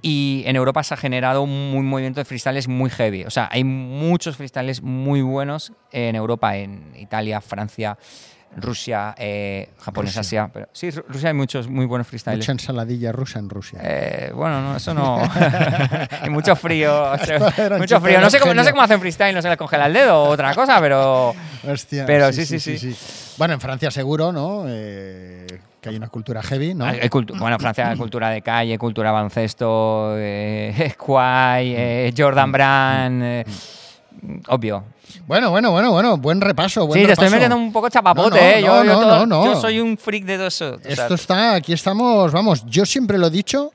Y en Europa se ha generado un movimiento de freestyles muy heavy. O sea, hay muchos freestyles muy buenos en Europa, en Italia, Francia, Rusia, eh, Japón, es Rusia. Asia. Pero, sí, Ru- Rusia hay muchos muy buenos freestyles. Mucha ensaladilla rusa en Rusia. Eh, bueno, no, eso no. y mucho frío. o sea, mucho frío. No sé, cómo, no sé cómo hacen freestyle, no se les congela el dedo o otra cosa, pero. Hostia, pero sí, sí, sí. Bueno, en Francia seguro, ¿no? Eh, que hay una cultura heavy, ¿no? Hay- cultu- bueno, Francia, cultura de calle, cultura baloncesto, eh, Kwai, eh, Jordan Brand. Obvio. Bueno, bueno, bueno, bueno, buen repaso, buen Sí, te estoy metiendo un poco chapapote, No, no, ¿eh? Yo, no, yo no, todo- no, no. yo soy un freak de dos. o sea, Esto está, aquí estamos, vamos, yo siempre lo he dicho,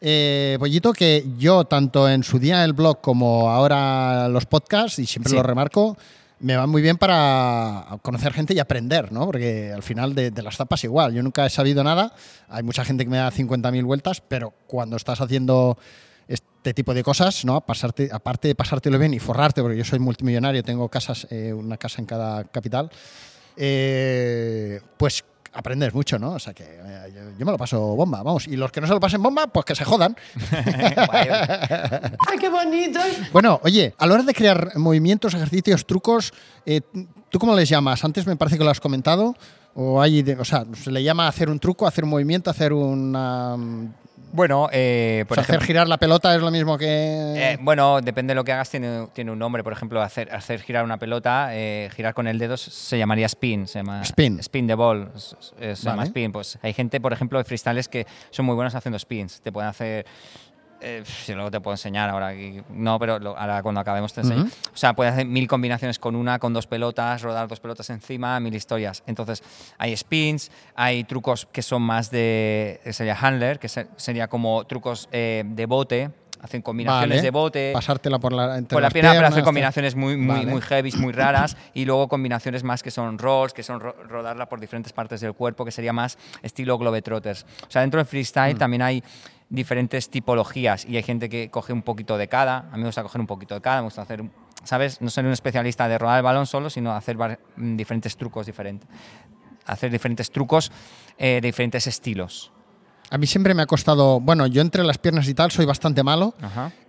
eh, Pollito, que yo tanto en su día el blog como ahora los podcasts, y siempre Sí. lo remarco, me van muy bien para conocer gente y aprender, ¿no? Porque al final de, de las tapas igual, yo nunca he sabido nada, hay mucha gente que me da 50.000 vueltas, pero cuando estás haciendo este tipo de cosas, ¿no? Pasarte, aparte de pasártelo bien y forrarte, porque yo soy multimillonario, tengo casas, eh, una casa en cada capital, eh, pues aprendes mucho, ¿no? O sea que eh, yo, yo me lo paso bomba, vamos. Y los que no se lo pasen bomba, pues que se jodan. ¡Ay, qué bonito! Bueno, oye, a la hora de crear movimientos, ejercicios, trucos, eh, ¿tú cómo les llamas? Antes me parece que lo has comentado. O, hay, o sea, se le llama hacer un truco, hacer un movimiento, hacer una. Bueno, eh, o hacer girar la pelota es lo mismo que. Eh, bueno, depende de lo que hagas, tiene, tiene un nombre. Por ejemplo, hacer, hacer girar una pelota, eh, girar con el dedo se llamaría spin. Se llama Spin. Spin the ball. es- Se llama spin. Pues hay gente, por ejemplo, de freestyles que son muy buenos haciendo spins. Te pueden hacer. Eh, si luego te puedo enseñar ahora. aquí. No, pero lo- ahora cuando acabemos te enseño. O sea, puedes hacer mil combinaciones con una, con dos pelotas, rodar dos pelotas encima, mil historias. Entonces, hay spins, hay trucos que son más de. que sería handler, que se- sería como trucos eh, de bote. Hacen combinaciones Vale. de bote Pasártela por la, entre por la pierna, pero piernas, combinaciones muy, muy, Vale. muy heavy, muy raras, y luego combinaciones más que son rolls, que son ro- rodarla por diferentes partes del cuerpo, que sería más estilo Globetrotters. O sea, dentro del Mm. freestyle también hay diferentes tipologías y hay gente que coge un poquito de cada. A mí me gusta coger un poquito de cada, me gusta hacer, ¿sabes? No ser un especialista de rodar el balón solo, sino hacer mm, diferentes trucos diferentes. Hacer diferentes trucos eh, de diferentes estilos. A mí siempre me ha costado. Bueno, yo entre las piernas y tal soy bastante malo.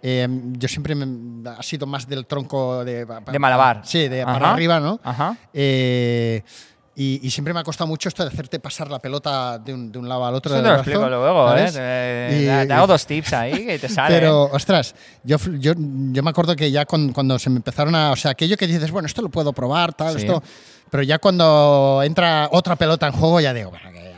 Eh, yo siempre me, ha sido más del tronco de. De malabar. Sí, de Ajá. para arriba, ¿no? Ajá. Eh, y, y siempre me ha costado mucho esto de hacerte pasar la pelota de un, de un lado al otro. Eso te lo brazo, explico luego, ¿eh? Te, Y- te- te hago dos tips ahí que te sale. Pero, ostras, yo, yo, yo me acuerdo que ya cuando, cuando se me empezaron a. O sea, aquello que dices, bueno, esto lo puedo probar, tal, Sí. esto. Pero ya cuando entra otra pelota en juego, ya digo, bueno, que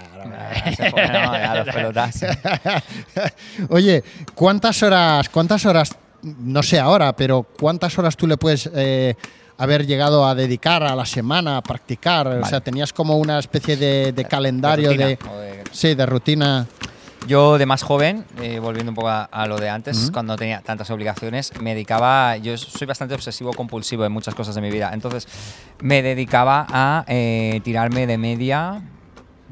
ya. pone, ¿no? Ya los pelotas. Oye, ¿cuántas horas, cuántas horas, no sé ahora, pero cuántas horas tú le puedes eh, haber llegado a dedicar a la semana a practicar? O sea, tenías como una especie de, de calendario de, o de- sí, de rutina. Yo de más joven, eh, volviendo un poco a, a lo de antes, cuando tenía tantas obligaciones, me dedicaba, yo soy bastante obsesivo compulsivo en muchas cosas de mi vida, entonces me dedicaba a eh, tirarme de media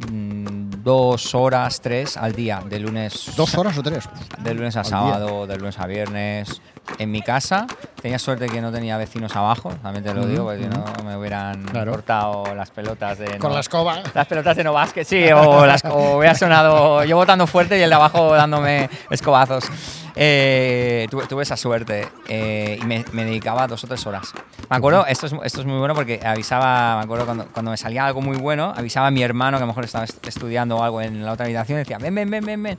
mm, dos horas, tres al día, de lunes, ¿Dos horas o tres? de lunes a al día. sábado, de lunes a viernes, en mi casa. Tenía suerte que no tenía vecinos abajo, también te lo digo, porque si no me hubieran Claro. cortado las pelotas de... Con no- la escoba. las pelotas de no básquet, sí, o, las, o hubiera sonado yo botando fuerte y el de abajo dándome escobazos. Eh, tuve, tuve esa suerte eh, y me, me dedicaba dos o tres horas. Me acuerdo, esto es, esto es muy bueno porque avisaba, me acuerdo cuando, cuando me salía algo muy bueno, avisaba a mi hermano que a lo mejor estaba est- estudiando o algo en la otra habitación y decía, ven, ven, ven, ven, ven,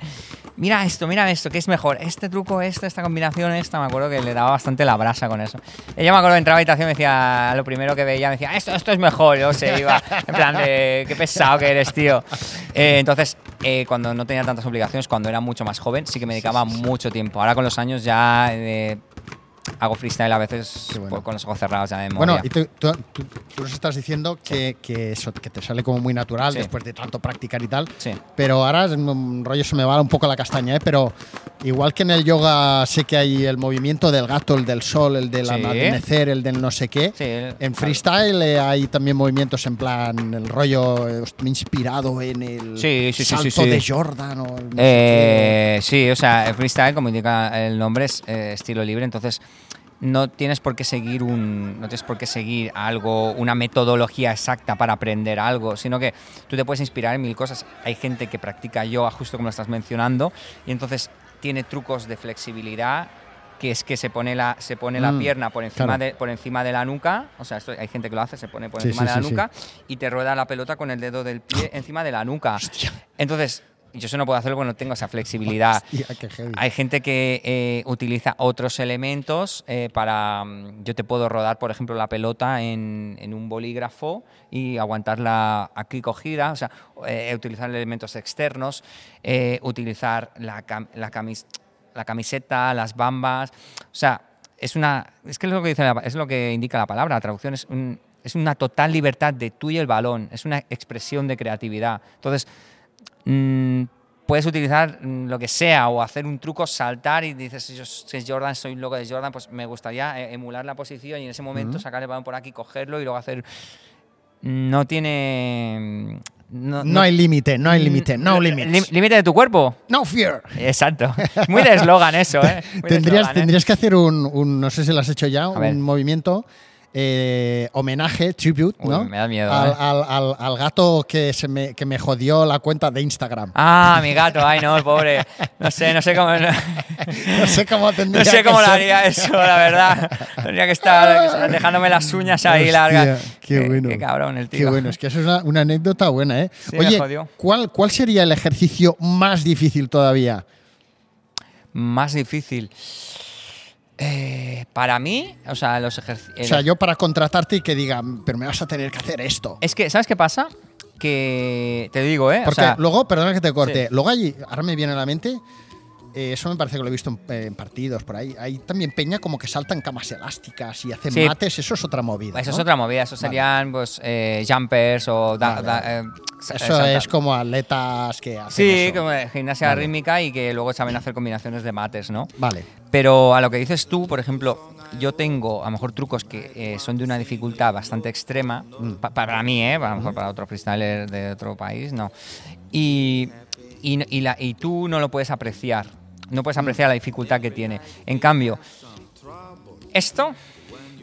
mira esto, mira esto, ¿qué es mejor? Este truco, este, esta combinación, esta, me acuerdo que le daba bastante la brasa con eso. Ella me acuerdo que entraba a la habitación y me decía, lo primero que veía, me decía, esto, esto es mejor, yo se iba, en plan de, qué pesado que eres, tío. Eh, entonces, eh, cuando no tenía tantas obligaciones, cuando era mucho más joven, sí que me dedicaba mucho tiempo. Ahora con los años ya... eh, Hago freestyle a veces bueno. con los ojos cerrados ya de Bueno, memoria. y tú, tú- tú- tú nos estás diciendo que, que eso, que te sale como muy natural Sí. después de tanto practicar y tal. Sí. Pero ahora rollo se me va un poco la castaña, ¿eh? Pero igual que en el yoga sé que hay el movimiento del gato, el del sol, el del Sí. amanecer, el del no sé qué. Sí, en claro. freestyle eh, hay también movimientos en plan el rollo eh, inspirado en el Sí, sí, sí, salto sí, sí. de Jordan o el no Eh, sí, o sea, el freestyle, como indica el nombre, es eh, estilo libre, entonces no tienes por qué seguir un no tienes por qué seguir algo, una metodología exacta para aprender algo, sino que tú te puedes inspirar en mil cosas. Hay gente que practica yoga justo como lo estás mencionando y entonces tiene trucos de flexibilidad que es que se pone la se pone la Mm, pierna por encima claro. de por encima de la nuca, o sea, esto hay gente que lo hace, se pone por Sí, encima sí, de la sí, nuca y te rueda la pelota con el dedo del pie encima de la nuca. Entonces, yo eso no puedo hacerlo porque no tengo esa flexibilidad. Hostia. Hay gente que eh, utiliza otros elementos eh, para... mm, Yo te puedo rodar, por ejemplo, la pelota en, en un bolígrafo y aguantarla aquí cogida, o sea, eh, utilizar elementos externos, utilizar la, cam- la, camis- la camiseta, las bambas, o sea, es una... Es que es lo que, dice la- es lo que indica la palabra, la traducción es un- es una total libertad de tú y el balón, es una expresión de creatividad. Entonces, mm, puedes utilizar mm, lo que sea o hacer un truco, saltar y dices, si yo si es Jordan, soy loco de Jordan, pues me gustaría eh, emular la posición y en ese momento sacar el balón por aquí, cogerlo y luego hacer... No tiene... No, no, hay límite, no hay límite, no limits. ¿Límite de tu cuerpo? No fear. Exacto. Muy de eslogan eso, ¿eh? Muy Tendrías, eslogan, ¿eh? tendrías que hacer un, un- no sé si lo has hecho ya, un movimiento eh, homenaje, tribute, Uy, ¿no? me da miedo, al, eh. al- al- al gato que, se me, que me jodió la cuenta de Instagram. Ah, mi gato, ay no, el pobre. No sé, no sé cómo. No, No sé cómo tendría no sé cómo lo haría eso, la verdad. Tendría que estar dejándome las uñas ahí Hostia, largas. Qué bueno. Qué cabrón el tío. Qué bueno, es que eso es una, una anécdota buena, ¿eh? Sí, me Oye, jodió. ¿cuál, ¿cuál sería el ejercicio más difícil todavía? Más difícil. Eh, para mí, o sea, los ejercicios. O sea, yo para contratarte y que digan, pero me vas a tener que hacer esto. Es que, ¿sabes qué pasa? Que te digo, ¿eh? O Porque sea, luego, perdona que te corte, Sí. luego hay, ahora me viene a la mente, eh, eso me parece que lo he visto en, en partidos por ahí, hay también peña como que saltan camas elásticas y hacen Sí. mates, eso es otra movida. Eso ¿no? es otra movida, eso serían pues, eh, jumpers o. da- Vale, da- vale. eh, Eso saltar. es como atletas que hacen Sí, eso. como gimnasia Vale. rítmica y que luego saben hacer combinaciones de mates, ¿no? Vale. Pero a lo que dices tú, por ejemplo, yo tengo a lo mejor trucos que son de una dificultad bastante extrema, Mm. pa- para mí, ¿eh? a lo mejor para otro freestyler de otro país, no. Y, y, y la- y tú no lo puedes apreciar, no puedes apreciar la dificultad que tiene. En cambio, esto,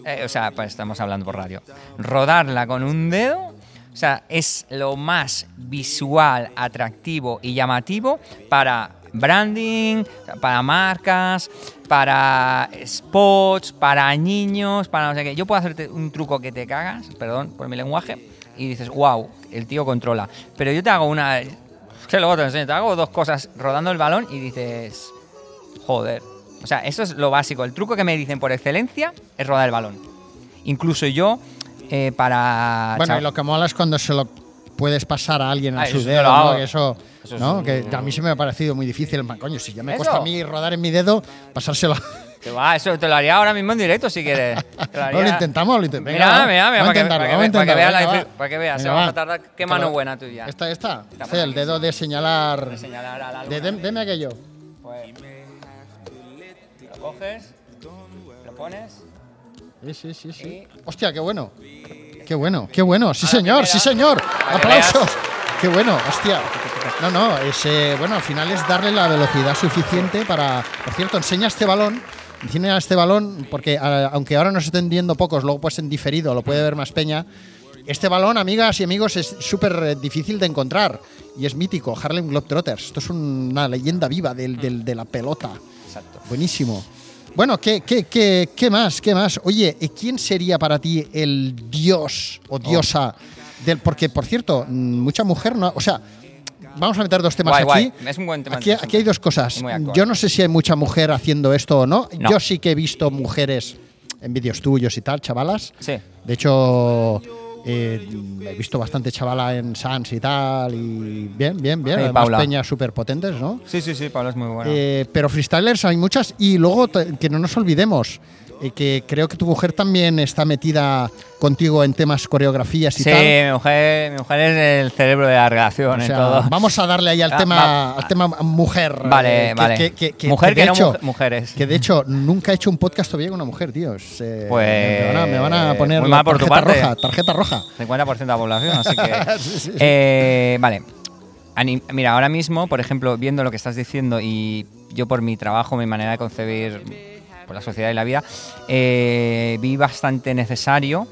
eh, o sea, pues estamos hablando por radio, rodarla con un dedo, o sea, es lo más visual, atractivo y llamativo para branding, para marcas, para spots, para niños, para no sé qué. Yo puedo hacerte un truco que te cagas, perdón por mi lenguaje, y dices, wow, el tío controla. Pero yo te hago una... Que luego te enseño, te hago dos cosas rodando el balón y dices, Joder. O sea, eso es lo básico. El truco que me dicen por excelencia es rodar el balón. Incluso yo, eh, para. Bueno, cha- y lo que mola es cuando se lo puedes pasar a alguien a Ah, su eso yo dedo, ¿no? Que eso, Eso es ¿no? un- Que a mí se me ha parecido muy difícil. Coño, si ya me ¿Eso? cuesta a mí rodar en mi dedo, pasárselo. Que va, eso te lo haría ahora mismo en directo si quieres. Lo, No, lo intentamos, lo intentamos. Mira, mira, mira, a para que, a veas vamos va. a tardar. Qué mano lo- buena tuya. Esta, esta. Sí, el dedo de señalar. Señalar a la De, luna. dem- deme aquello. Pues, coges, lo pones. Sí, sí, sí, sí. Hostia, qué bueno. Qué bueno, qué bueno. Sí, A señor, sí, señor. Aplausos. Qué bueno, hostia. No, no, es, eh, bueno, al final es darle la velocidad suficiente para. Por cierto, enseña este balón. Enseña este balón, porque a- aunque ahora nos estén viendo pocos, luego pues en diferido lo puede ver más peña. Este balón, amigas y amigos, es súper difícil de encontrar y es mítico. Harlem Globetrotters. Esto es una leyenda viva del- del- de la pelota. Exacto. Buenísimo. Bueno, ¿qué, qué, qué, qué más? ¿Qué más? Oye, ¿y ¿quién sería para ti el dios o diosa del...? Porque, por cierto, mucha mujer no... O sea, vamos a meter dos temas Guay, aquí. guay. Es un buen tema. Aquí, aquí hay dos cosas. Yo no sé si hay mucha mujer haciendo esto o no. No. Yo sí que he visto mujeres en vídeos tuyos y tal, chavalas. Sí. De hecho, eh, he visto bastante chavala en Sans y tal. Y bien, bien, bien. Además, Paula. peñas súper potentes, ¿no? Sí, sí, sí, Pablo es muy bueno. Eh, pero freestylers hay muchas. Y luego, que no nos olvidemos, eh, que creo que tu mujer también está metida contigo en temas coreografías y sí, tal. mi mujer, mi mujer es el cerebro de la relación O sea, todo. vamos a darle ahí al Ah, tema, va- al tema mujer. Vale, eh, vale. que Mujer de que no hecho, mujer- mujeres. Que de hecho nunca he hecho un podcast todavía con una mujer, tío. Eh, Pues, me, van a, me van a poner muy la por tarjeta parte. roja, tarjeta roja. 50% de la población, así que. Sí, sí, sí. Eh, vale. Mira, ahora mismo, por ejemplo, viendo lo que estás diciendo y yo por mi trabajo, mi manera de concebir la sociedad y la vida, eh, vi bastante necesario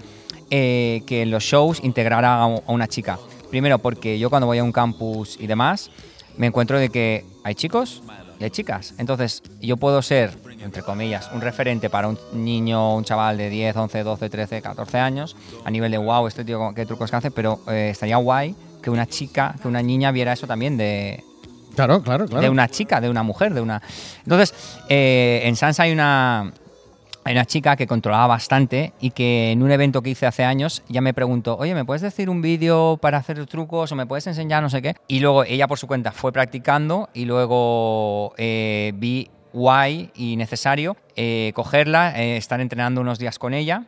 eh, que en los shows integrara a una chica. Primero porque yo cuando voy a un campus y demás, me encuentro de que hay chicos y hay chicas. Entonces, yo puedo ser, entre comillas, un referente para un niño, un chaval de 10, 11, 12, 13, 14 años, a nivel de wow, este tío qué trucos que hace, pero eh, estaría guay que una chica, que una niña viera eso también de, Claro, claro, claro. de una chica, de una mujer, de una. Entonces, eh, en Sans hay una. Hay una chica que controlaba bastante y que en un evento que hice hace años ya me preguntó, oye, ¿me puedes decir un vídeo para hacer trucos o me puedes enseñar no sé qué? Y luego ella por su cuenta fue practicando y luego eh, vi guay y necesario eh, cogerla, eh, estar entrenando unos días con ella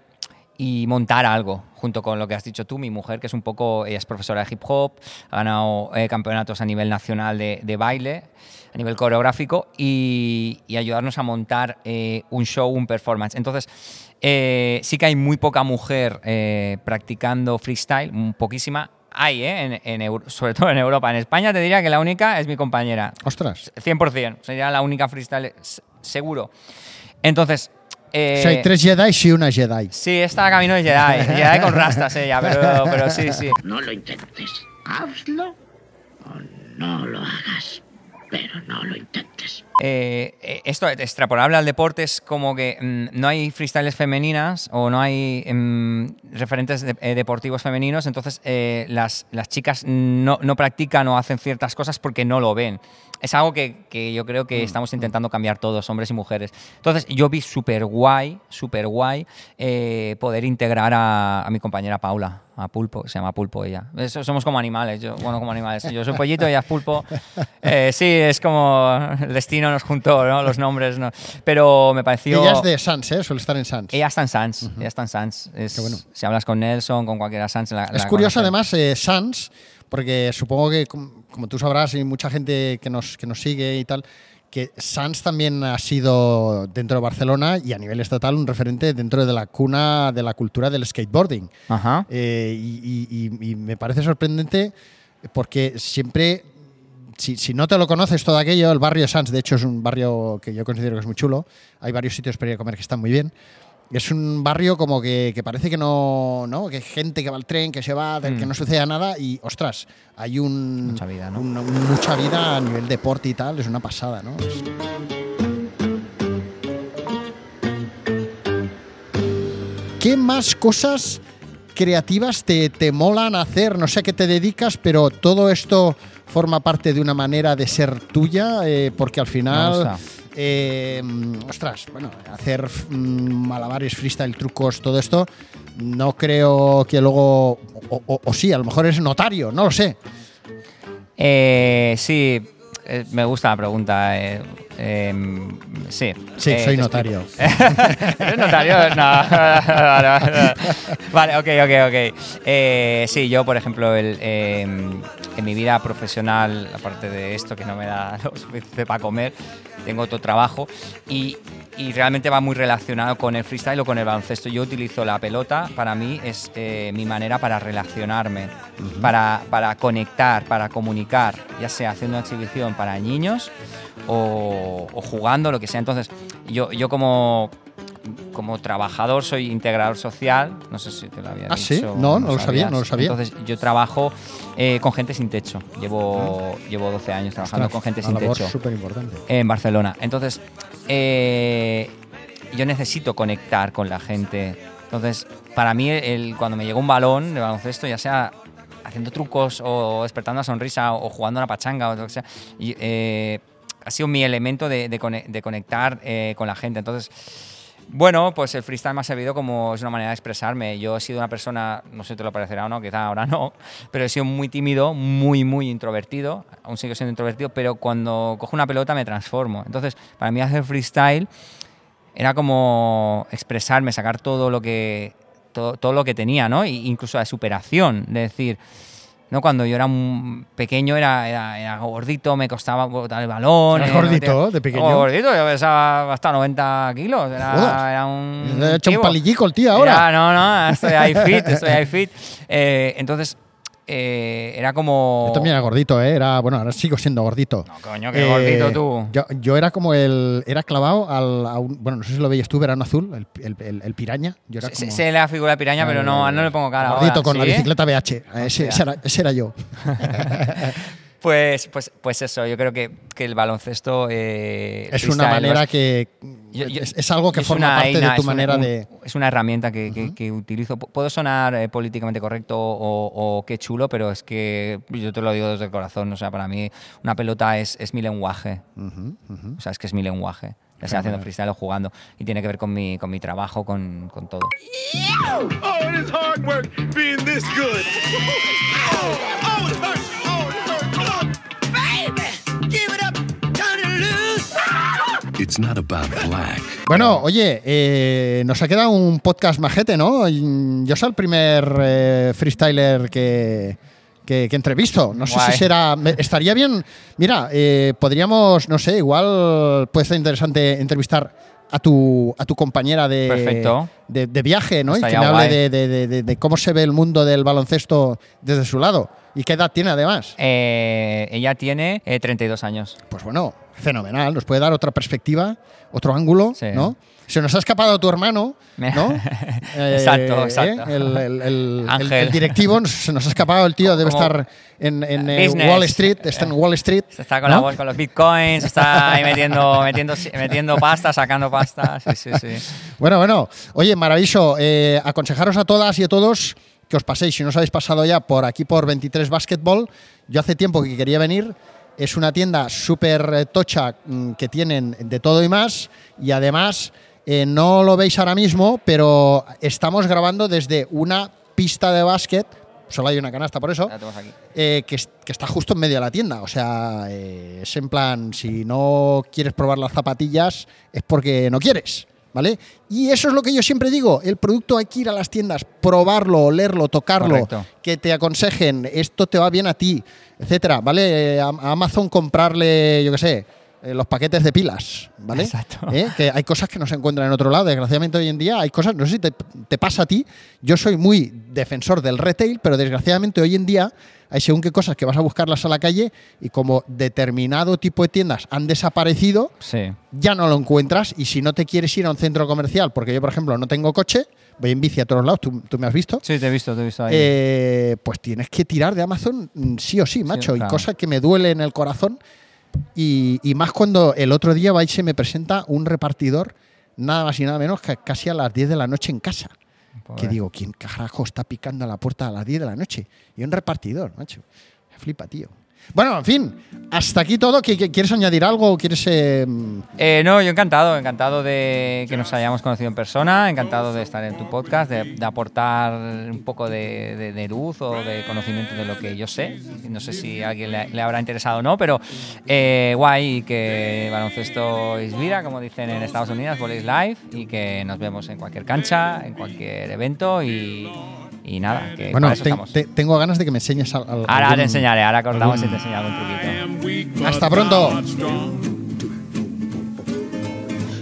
y montar algo, junto con lo que has dicho tú, mi mujer, que es un poco, ella es profesora de hip hop, ha ganado eh, campeonatos a nivel nacional de, de baile, a nivel coreográfico, y, y ayudarnos a montar eh, un show, un performance. Entonces, eh, sí que hay muy poca mujer practicando freestyle, poquísima. Hay, ¿eh? En, en sobre todo en Europa. En España te diría que la única es mi compañera. Ostras. 100%. Sería la única freestyle, seguro. Entonces... eh, O sea, hay tres Jedi y una Jedi. Sí, está camino de Jedi. Jedi con rastas ella, pero, pero sí, sí. No lo intentes. Hazlo o no lo hagas. Pero no lo intentes. Eh, eh, esto extrapolable al deporte es como que mm, no hay freestyles femeninas o no hay mm, referentes de- eh, deportivos femeninos, entonces eh, las, las chicas no, no practican o hacen ciertas cosas porque no lo ven. Es algo que, que yo creo que estamos intentando cambiar todos, hombres y mujeres. Entonces yo vi súper guay, súper guay eh, poder integrar a, a mi compañera Paula, a Pulpo, se llama Pulpo ella. Eso, somos como animales, yo, bueno, como animales. Yo soy pollito, ella es Pulpo. Eh, sí, es como el destino nos juntó, ¿no? Los nombres, ¿no? Pero me pareció... Ella es de Sans, ¿eh? Suele estar en Sans. Ella está en Sans, ella está en Sans. Es- Qué bueno. Si hablas con Nelson, con cualquiera Sans, la- Es la curioso además eh, Sans, porque supongo que, com- como tú sabrás, y mucha gente que nos, que nos sigue y tal, que Sans también ha sido dentro de Barcelona y a nivel estatal un referente dentro de la cuna de la cultura del skateboarding. Ajá. Eh, y, y- y- y me parece sorprendente porque siempre, si, si no te lo conoces todo aquello, el barrio de Sans, de hecho es un barrio que yo considero que es muy chulo, hay varios sitios para ir a comer que están muy bien. Es un barrio como que, que parece que no, no, que hay gente que va al tren, que se va, que no suceda nada y, ostras, hay un, Mucha vida, ¿no? un- un- mucha vida a nivel deporte y tal, es una pasada, ¿no? Es- ¿Qué más cosas creativas te, te molan hacer? No sé a qué te dedicas, pero todo esto forma parte de una manera de ser tuya, eh, porque al final. Eh, ostras, bueno, hacer mm, malabares, freestyle, trucos, todo esto, no creo que luego, o, o- o sí, a lo mejor es notario, no lo sé. Eh, sí, eh, me gusta la pregunta. eh, em, sí. Sí, Eh, soy notario. ¿Eres notario? No. vale, ok, ok, ok. Eh, sí, yo, por ejemplo, el, eh, en mi vida profesional, aparte de esto que no me da lo suficiente para comer, tengo otro trabajo y, y realmente va muy relacionado con el freestyle o con el baloncesto. Yo utilizo la pelota, para mí es eh, mi manera para relacionarme, para, para conectar, para comunicar, ya sea haciendo una exhibición para niños o, o jugando, lo que sea. Entonces, yo, yo como, como trabajador soy integrador social, no sé si te lo había Ah, dicho. ¿sí? No, no lo sabía, no lo sabía. Entonces, yo trabajo eh, con gente sin techo. Llevo, llevo 12 años trabajando Ostras, con gente sin labor techo súper importante. en Barcelona. Entonces, eh, yo necesito conectar con la gente. Entonces, para mí, el, cuando me llega un balón de baloncesto, ya sea haciendo trucos o despertando una sonrisa o jugando una pachanga o lo que sea, y, eh, ha sido mi elemento de, de cone- de conectar eh, con la gente. Entonces, bueno, pues el freestyle me ha servido como es una manera de expresarme. Yo he sido una persona, no sé si te lo parecerá o no, quizá ahora no, pero he sido muy tímido, muy, muy introvertido. Aún sigo siendo introvertido, pero cuando cojo una pelota me transformo. Entonces, para mí hacer freestyle era como expresarme, sacar todo lo que, todo, todo lo que tenía, ¿no? Y incluso la superación, de decir, ¿no? Cuando yo era un pequeño era, era, era gordito, me costaba botar el balón. ¿Eras eh, gordito de pequeño? Gordito, yo pesaba hasta 90 kilos. Era, un. Le ha hecho un palillico el tío ahora. No, no, estoy ahí fit, estoy ahí fit. Eh, entonces, eh, era como. Yo también era gordito, ¿eh? Era, bueno, ahora sigo siendo gordito. No, coño, qué gordito tú. Yo, yo era como el. Era clavado al. a un- bueno, no sé si lo veías tú, verano azul, el, el, el- el piraña. Yo era como. se le figura piraña, pero no, no le pongo cara. Gordito ahora, con la bicicleta BH. Ese era, ese era yo. Pues, pues, pues eso, yo creo que, que el baloncesto. eh, es una manera que. Yo- yo- es, es algo que es forma una parte de tu una- manera de. Es una herramienta que, que- que utilizo. Puedo sonar eh, políticamente correcto o, o qué chulo, pero es que yo te lo digo desde el corazón. O sea, para mí una pelota es, es mi lenguaje. O sea, es que es mi lenguae. Ya sea haciendo freestyle o jugando. Y tiene que ver con mi, con mi trabajo, con, con todo. Oh, it is hard work being this good. Oh, oh, it hurts. It's not about black. Bueno, oye, eh, nos ha quedado un podcast majete, ¿no? Yo soy el primer eh, freestyler que, que, que entrevisto. No sé si será. estaría bien. Mira, eh, podríamos, no sé, igual puede ser interesante entrevistar a tu, a tu compañera de, de, de viaje, ¿no? Y que me hable de- de cómo se ve el mundo del baloncesto desde su lado. ¿Y qué edad tiene además? Eh, ella tiene eh, 32 años. Pues bueno, fenomenal. Nos puede dar otra perspectiva, otro ángulo, Sí. ¿no? Se nos ha escapado tu hermano, ¿no? Exacto, exacto. El, el- el- Ángel. el directivo, se nos ha escapado el tío, debe estar en, en, eh. Wall Street, está en Wall Street. Se está con, ¿no? la con los bitcoins, está ahí metiendo, metiendo, metiendo pasta, sacando pasta. Sí, sí, sí. Bueno, bueno. Oye, maravilloso. Eh, aconsejaros a todas y a todos que os paséis, si no os habéis pasado ya por aquí por 23 Basketball. Yo hace tiempo que quería venir. Es una tienda súper eh, tocha mm, que tienen de todo y más. Y además, eh, no lo veis ahora mismo, pero estamos grabando desde una pista de básquet. Solo hay una canasta por eso. Aquí. eh, que, es- que está justo en medio de la tienda. O sea, eh, es en plan, si no quieres probar las zapatillas, es porque no quieres. ¿Vale? Y eso es lo que yo siempre digo, el producto hay que ir a las tiendas, probarlo, olerlo, tocarlo, Correcto. que te aconsejen, esto te va bien a ti, etcétera, ¿vale? A Amazon comprarle, yo qué sé, eh, los paquetes de pilas, ¿vale? Exacto. ¿Eh? Que hay cosas que no se encuentran en otro lado. Desgraciadamente hoy en día hay cosas, no sé si te, te pasa a ti, yo soy muy defensor del retail, pero desgraciadamente hoy en día hay según qué cosas que vas a buscarlas a la calle y como determinado tipo de tiendas han desaparecido, Sí. ya no lo encuentras y si no te quieres ir a un centro comercial, porque yo por ejemplo no tengo coche, voy en bici a todos lados, tú, tú me has visto, Sí, te he visto, te he visto ahí. eh, pues tienes que tirar de Amazon mm, sí o sí, macho, y claro. cosa que me duele en el corazón y, y más cuando el otro día va y se me presenta un repartidor nada más y nada menos que casi a las 10 de la noche en casa. Pobre. Que digo, ¿quién carajo está picando a la puerta a las 10 de la noche? Y un repartidor, macho. Flipa, tío. Bueno, en fin, hasta aquí todo. ¿Qui- qui- ¿Quieres añadir algo? ¿Quieres...? eh, Eh, no, yo encantado, encantado de que nos hayamos conocido en persona, encantado de estar en tu podcast, de, de aportar un poco de, de- de luz o de conocimiento de lo que yo sé. No sé si a alguien le, le habrá interesado o no, pero eh, guay y que baloncesto es vida, como dicen en Estados Unidos, volley is life, y que nos vemos en cualquier cancha, en cualquier evento y, y nada, que bueno, para eso te- estamos. te- tengo ganas de que me enseñes al, al- Ahora algún- te enseñaré, ahora cortamos y algún- te enseño algún truquito. Hasta pronto.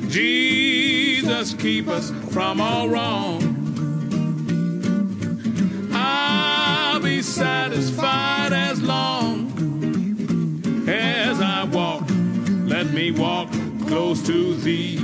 Jesus, keep us from all wrong. I'll be satisfied as long as I walk. Let me walk close to thee.